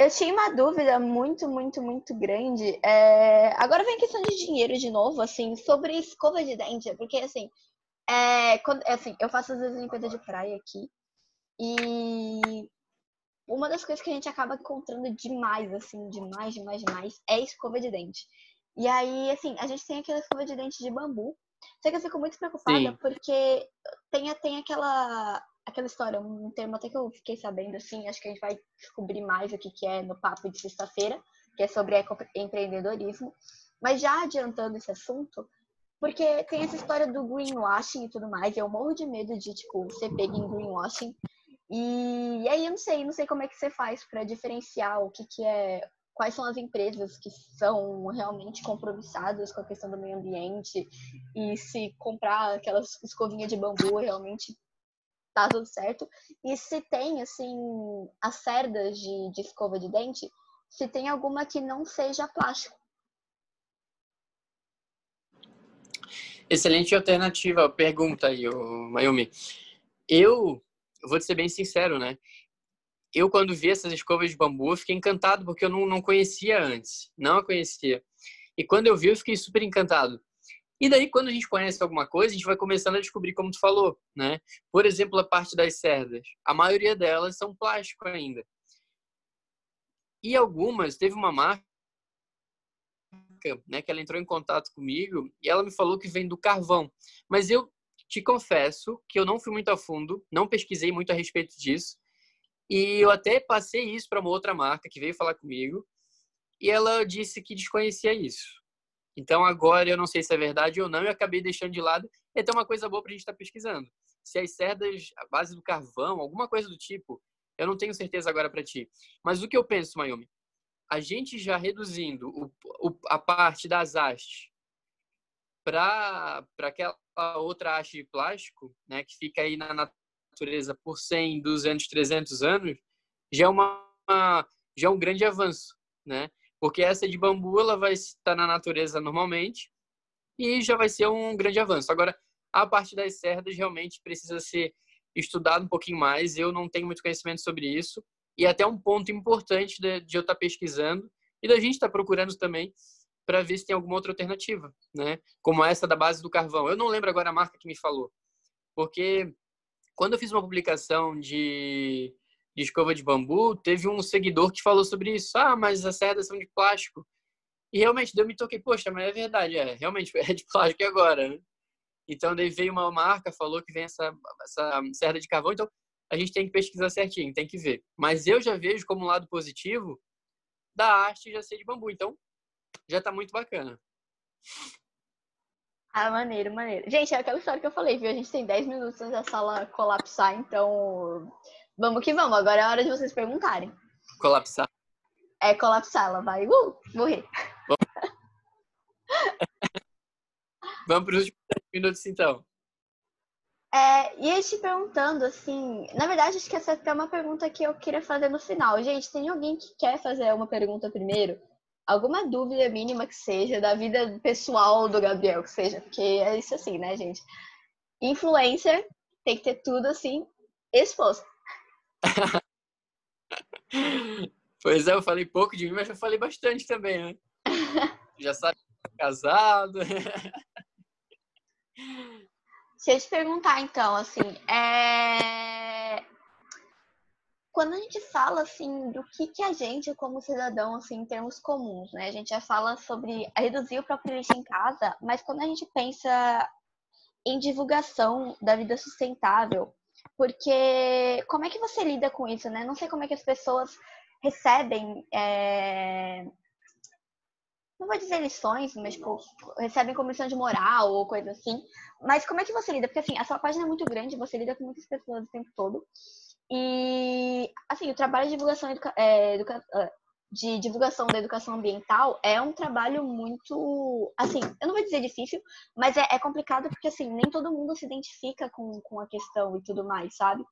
eu tinha uma dúvida muito, muito, muito grande. É, Agora vem a questão de dinheiro de novo, assim, sobre escova de dente. Porque, assim, é, quando, é, assim eu faço às vezes limpeza de praia aqui. E uma das coisas que a gente acaba encontrando demais, assim, demais, demais, demais, é escova de dente. E aí, assim, a gente tem aquela escova de dente de bambu. Só que eu fico muito preocupada Sim. porque tem, tem aquela, aquela história, um termo até que eu fiquei sabendo, assim, acho que a gente vai descobrir mais o que, que é no papo de sexta-feira, que é sobre empreendedorismo. Mas já adiantando esse assunto, porque tem essa história do greenwashing e tudo mais, eu morro de medo de, tipo, ser pego em greenwashing. E, e aí eu não sei, não sei como é que você faz para diferenciar o que, que é, quais são as empresas que são realmente compromissadas com a questão do meio ambiente e se comprar aquelas escovinhas de bambu realmente tá tudo certo. E se tem, assim, as cerdas de, de escova de dente, se tem alguma que não seja plástico. Excelente alternativa, pergunta aí, Mayumi. Eu vou ser bem sincero, né? Eu, quando vi essas escovas de bambu, fiquei encantado, porque eu não, não conhecia antes. Não a conhecia. E quando eu vi, eu fiquei super encantado. E daí, quando a gente conhece alguma coisa, a gente vai começando a descobrir, como tu falou, né? Por exemplo, a parte das cerdas. A maioria delas são plástico ainda. E algumas, teve uma marca né, que ela entrou em contato comigo e ela me falou que vem do carvão. Mas eu te confesso que eu não fui muito a fundo, não pesquisei muito a respeito disso. E eu até passei isso para uma outra marca que veio falar comigo e ela disse que desconhecia isso. Então agora eu não sei se é verdade ou não, eu acabei deixando de lado. E até uma coisa boa para a gente estar pesquisando. Se as cerdas, a base do carvão, alguma coisa do tipo, eu não tenho certeza agora para ti. Mas o que eu penso, Mayumi? a gente já reduzindo o, o, a parte das hastes para aquela outra haste de plástico, né, que fica aí na natureza por 100, 200, 300 anos, já é, uma, já é um grande avanço, né? Porque essa de bambu ela vai estar na natureza normalmente e já vai ser um grande avanço. Agora, a parte das cerdas realmente precisa ser estudado um pouquinho mais. Eu não tenho muito conhecimento sobre isso e até um ponto importante de, de eu estar pesquisando e da gente estar procurando também para ver se tem alguma outra alternativa, né? Como essa da base do carvão. Eu não lembro agora a marca que me falou, porque quando eu fiz uma publicação de, de escova de bambu, teve um seguidor que falou sobre isso. Ah, mas as cerdas são de plástico. E realmente, eu me toquei, poxa, mas é verdade, é, realmente é de plástico agora, né? Então, daí veio uma marca, falou que vem essa, essa cerda de carvão, então a gente tem que pesquisar certinho, tem que ver. Mas eu já vejo como lado positivo da haste já ser de bambu, então já tá muito bacana. Ah, maneiro, maneiro. Gente, é aquela história que eu falei, viu? A gente tem 10 minutos antes da sala colapsar, então vamos que vamos. Agora é a hora de vocês perguntarem. Colapsar. É colapsar, ela vai uh, morrer. Vamos para os últimos 10 minutos, então. É, e aí te perguntando, assim, na verdade, acho que essa é uma pergunta que eu queria fazer no final. Gente, tem alguém que quer fazer uma pergunta primeiro? Alguma dúvida mínima que seja da vida pessoal do Gabriel, que seja, porque é isso assim, né, gente? Influencer tem que ter tudo assim exposto. Pois é, eu falei pouco de mim, mas eu falei bastante também, né? Já sabe que tá casado. Deixa eu te perguntar, então, assim, é... quando a gente fala, assim, do que, que a gente, como cidadão, assim, em termos comuns, né? A gente já fala sobre reduzir o próprio lixo em casa, mas quando a gente pensa em divulgação da vida sustentável, porque como é que você lida com isso, né? Não sei como é que as pessoas recebem, é... não vou dizer lições, mas tipo, recebem comissão de moral ou coisa assim. Mas como é que você lida? Porque assim, a sua página é muito grande, você lida com muitas pessoas o tempo todo. E assim, o trabalho de divulgação. É, educa... Ah, de divulgação da educação ambiental é um trabalho muito, assim, eu não vou dizer difícil, mas é, é, complicado porque, assim, nem todo mundo se identifica com, com a questão e tudo mais, sabe?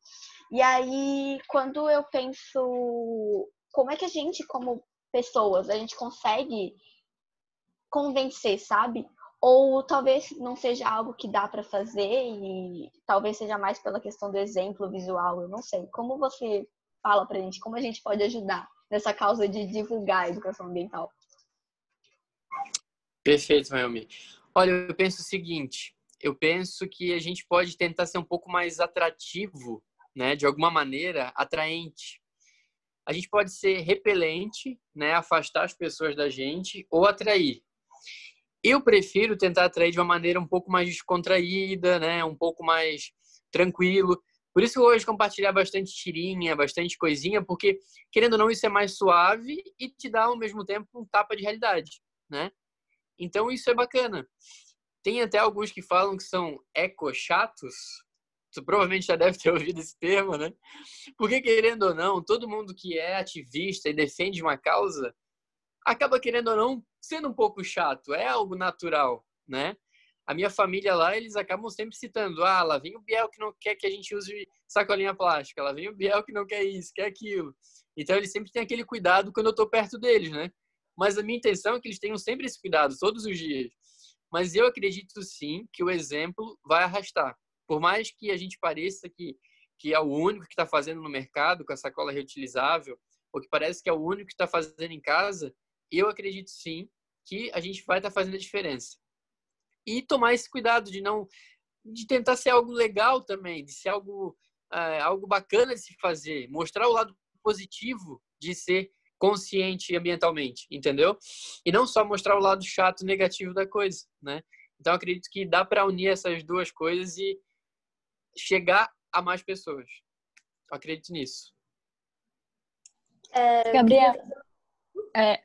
E aí, quando eu penso como é que a gente, como pessoas, a gente consegue convencer, sabe? Ou talvez não seja algo que dá para fazer e talvez seja mais pela questão do exemplo visual, eu não sei. Como você fala pra gente, como a gente pode ajudar nessa causa de divulgar a educação ambiental? Perfeito, Naomi. Olha, eu penso o seguinte, eu penso que a gente pode tentar ser um pouco mais atrativo, né, de alguma maneira atraente a gente pode ser repelente, né, afastar as pessoas da gente ou atrair. Eu prefiro tentar atrair de uma maneira um pouco mais descontraída, né, um pouco mais tranquilo. Por isso hoje compartilhar bastante tirinha, bastante coisinha, porque querendo ou não isso é mais suave e te dá ao mesmo tempo um tapa de realidade, né? Então isso é bacana. Tem até alguns que falam que são eco chatos, tu provavelmente já deve ter ouvido esse termo, né? Porque, querendo ou não, todo mundo que é ativista e defende uma causa acaba, querendo ou não, sendo um pouco chato. É algo natural, né? A minha família lá, eles acabam sempre citando: ah, lá vem o Biel que não quer que a gente use sacolinha plástica, lá vem o Biel que não quer isso, quer aquilo. Então, eles sempre têm aquele cuidado quando eu estou perto deles, né? Mas a minha intenção é que eles tenham sempre esse cuidado, todos os dias. Mas eu acredito sim que o exemplo vai arrastar. Por mais que a gente pareça que, que é o único que está fazendo no mercado com a sacola reutilizável, ou que parece que é o único que está fazendo em casa, eu acredito sim que a gente vai estar tá fazendo a diferença. E tomar esse cuidado de não de tentar ser algo legal também, de ser algo é, algo bacana de se fazer, mostrar o lado positivo de ser consciente ambientalmente, entendeu? E não só mostrar o lado chato, negativo da coisa, né? Então acredito que dá para unir essas duas coisas e chegar a mais pessoas. Eu acredito nisso. É, Gabriel, é...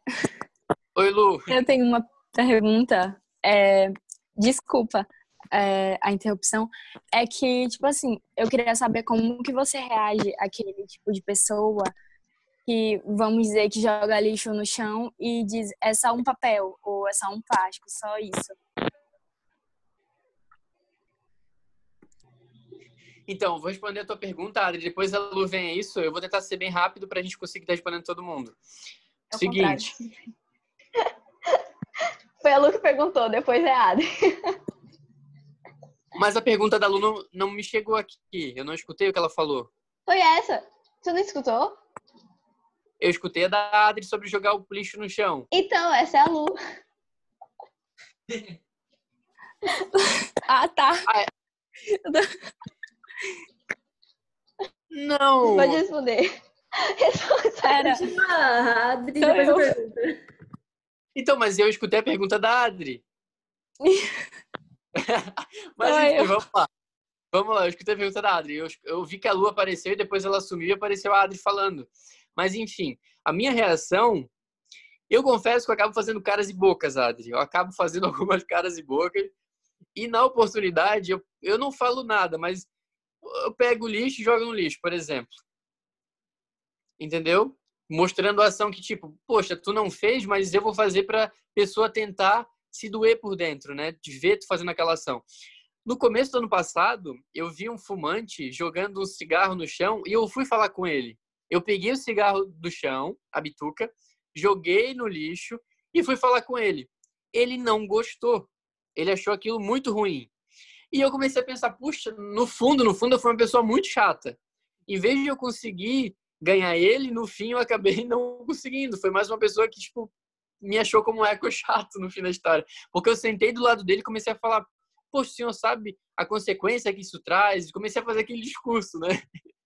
Oi, Lu. Eu tenho uma pergunta. É, desculpa é, a interrupção. É que, tipo assim, eu queria saber como que você reage àquele tipo de pessoa que, vamos dizer, que joga lixo no chão e diz é só um papel ou é só um plástico, só isso. Então, vou responder a tua pergunta, Adri. Depois a Lu vem a isso. Eu vou tentar ser bem rápido para a gente conseguir estar respondendo todo mundo. É Seguinte. Foi a Lu que perguntou, depois é a Adri. Mas a pergunta da Lu não, não me chegou aqui. Eu não escutei o que ela falou. Foi essa. Você não escutou? Eu escutei a da Adri sobre jogar o lixo no chão. Então, essa é a Lu. ah, tá. Ah, é. Não. Pode responder. Era. Ah, Adri, depois eu... pergunta. Então, mas eu escutei a pergunta da Adri. mas Ai, enfim, eu... vamos lá. Vamos lá, eu escutei a pergunta da Adri. Eu, eu vi que a Lua apareceu e depois ela sumiu e apareceu a Adri falando. Mas enfim, a minha reação, eu confesso que eu acabo fazendo caras e bocas, Adri. Eu acabo fazendo algumas caras e bocas. E na oportunidade, eu, eu não falo nada, mas eu pego o lixo e jogo no lixo, por exemplo. Entendeu? Mostrando a ação que, tipo, poxa, tu não fez, mas eu vou fazer para pessoa tentar se doer por dentro, né? De ver tu fazendo aquela ação. No começo do ano passado, eu vi um fumante jogando um cigarro no chão e eu fui falar com ele. Eu peguei o cigarro do chão, a bituca, joguei no lixo e fui falar com ele. Ele não gostou. Ele achou aquilo muito ruim. E eu comecei a pensar, puxa, no fundo, no fundo eu fui uma pessoa muito chata. Em vez de eu conseguir ganhar ele, no fim eu acabei não conseguindo. Foi mais uma pessoa que, tipo, me achou como um eco chato no fim da história. Porque eu sentei do lado dele e comecei a falar, poxa, o senhor sabe a consequência que isso traz? Comecei a fazer aquele discurso, né?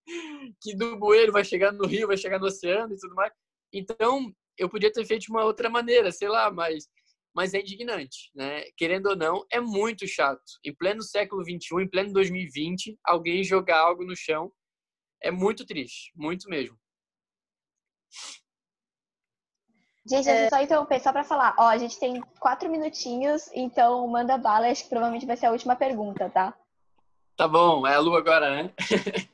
que do bueiro vai chegar no rio, vai chegar no oceano e tudo mais. Então, eu podia ter feito de uma outra maneira, sei lá, mas mas é indignante, né? Querendo ou não, é muito chato. Em pleno século XXI, em pleno 2020, alguém jogar algo no chão é muito triste, muito mesmo. Gente, é... só interromper, só para falar. Ó, a gente tem quatro minutinhos, então manda bala, acho que provavelmente vai ser a última pergunta, tá? Tá bom, é a Lu agora, né?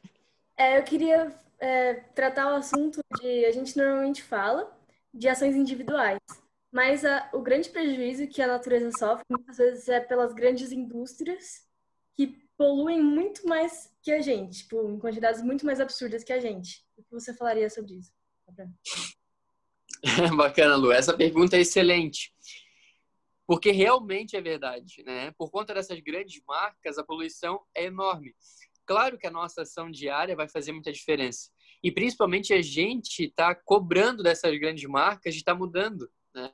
é, eu queria é, tratar o assunto de. A gente normalmente fala de ações individuais, mas a, o grande prejuízo que a natureza sofre muitas vezes é pelas grandes indústrias que poluem muito mais que a gente, tipo, em quantidades muito mais absurdas que a gente. O que você falaria sobre isso? Bacana, Lu. Essa pergunta é excelente. Porque realmente é verdade, né? Por conta dessas grandes marcas, a poluição é enorme. Claro que a nossa ação diária vai fazer muita diferença. E principalmente a gente está cobrando dessas grandes marcas de estar tá mudando. Né?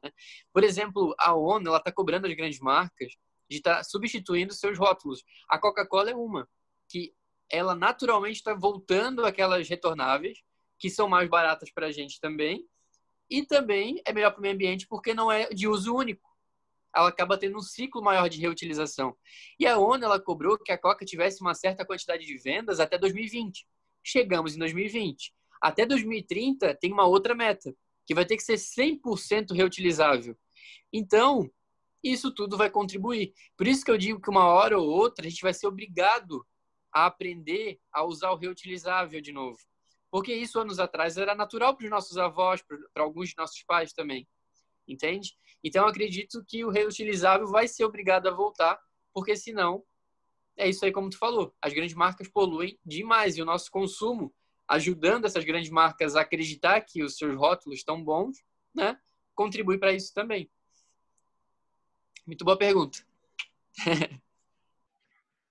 Por exemplo, a ONU está cobrando as grandes marcas de estar tá substituindo seus rótulos. A Coca-Cola é uma que ela naturalmente está voltando aquelas retornáveis que são mais baratas para a gente também e também é melhor para o meio ambiente porque não é de uso único. Ela acaba tendo um ciclo maior de reutilização. E a ONU ela cobrou que a Coca tivesse uma certa quantidade de vendas até 2020. Chegamos em 2020. Até 2030 tem uma outra meta, que vai ter que ser 100% reutilizável. Então, isso tudo vai contribuir. Por isso que eu digo que uma hora ou outra a gente vai ser obrigado a aprender a usar o reutilizável de novo porque isso anos atrás era natural para os nossos avós, para alguns de nossos pais também, entende? Então acredito que o reutilizável vai ser obrigado a voltar, porque senão é isso aí como tu falou, as grandes marcas poluem demais e o nosso consumo, ajudando essas grandes marcas a acreditar que os seus rótulos estão bons, né? Contribui para isso também. Muito boa pergunta.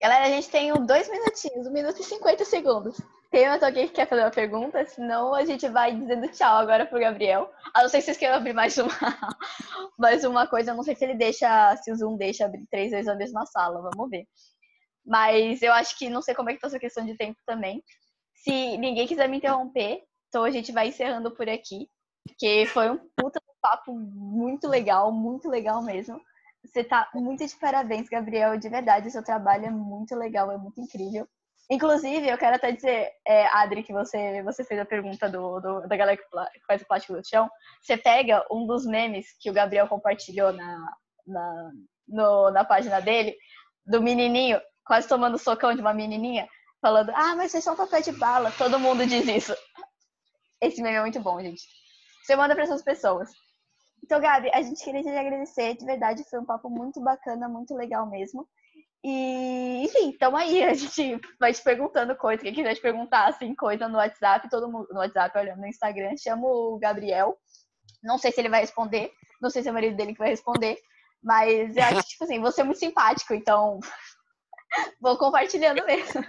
Galera, a gente tem dois minutinhos, um minuto e cinquenta segundos. Tem mais alguém que quer fazer uma pergunta? Senão a gente vai dizendo tchau agora pro Gabriel. A não ser que vocês queiram abrir mais uma, mais uma coisa. Eu não sei se ele deixa, se o Zoom deixa abrir três vezes a mesma sala. Vamos ver. Mas eu acho que não sei como é que tá essa questão de tempo também. Se ninguém quiser me interromper, então a gente vai encerrando por aqui. Porque foi um puta papo muito legal, muito legal mesmo. Você tá muito de parabéns, Gabriel. De verdade, o seu trabalho é muito legal, é muito incrível. Inclusive, eu quero até dizer, é, Adri, que você, você fez a pergunta do, do da galera que faz o plástico do chão. Você pega um dos memes que o Gabriel compartilhou na, na, no, na página dele, do menininho quase tomando socão de uma menininha, falando: Ah, mas vocês são papel de bala. Todo mundo diz isso. Esse meme é muito bom, gente. Você manda para essas pessoas. Então, Gabi, a gente queria te agradecer. De verdade, foi um papo muito bacana, muito legal mesmo. E, enfim, então aí, a gente vai te perguntando coisa, quem quiser te perguntar, assim, coisa no WhatsApp, todo mundo no WhatsApp, olhando no Instagram, chama o Gabriel. Não sei se ele vai responder, não sei se é o marido dele que vai responder, mas eu acho que, tipo assim, você é muito simpático, então vou compartilhando mesmo.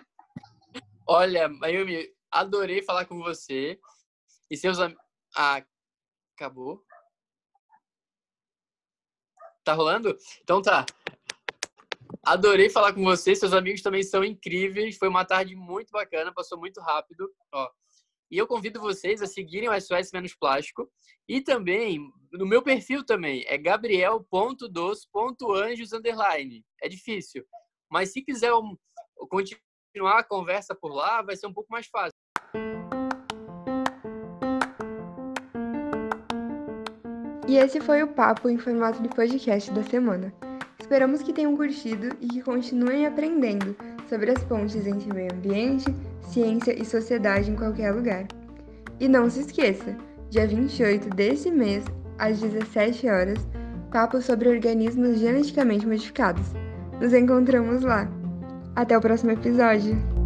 Olha, Mayumi, adorei falar com você. E seus amigos. Ah, acabou? Tá rolando? Então tá. Adorei falar com você, seus amigos também são incríveis. Foi uma tarde muito bacana, passou muito rápido. Ó. E eu convido vocês a seguirem o SOS Menos Plástico. E também, no meu perfil também, é gabriel.dos.anjos. É difícil. Mas se quiser continuar a conversa por lá, vai ser um pouco mais fácil. E esse foi o papo em formato de podcast da semana. Esperamos que tenham curtido e que continuem aprendendo sobre as pontes entre meio ambiente, ciência e sociedade em qualquer lugar. E não se esqueça, dia 28 desse mês, às 17 horas, papo sobre organismos geneticamente modificados. Nos encontramos lá. Até o próximo episódio!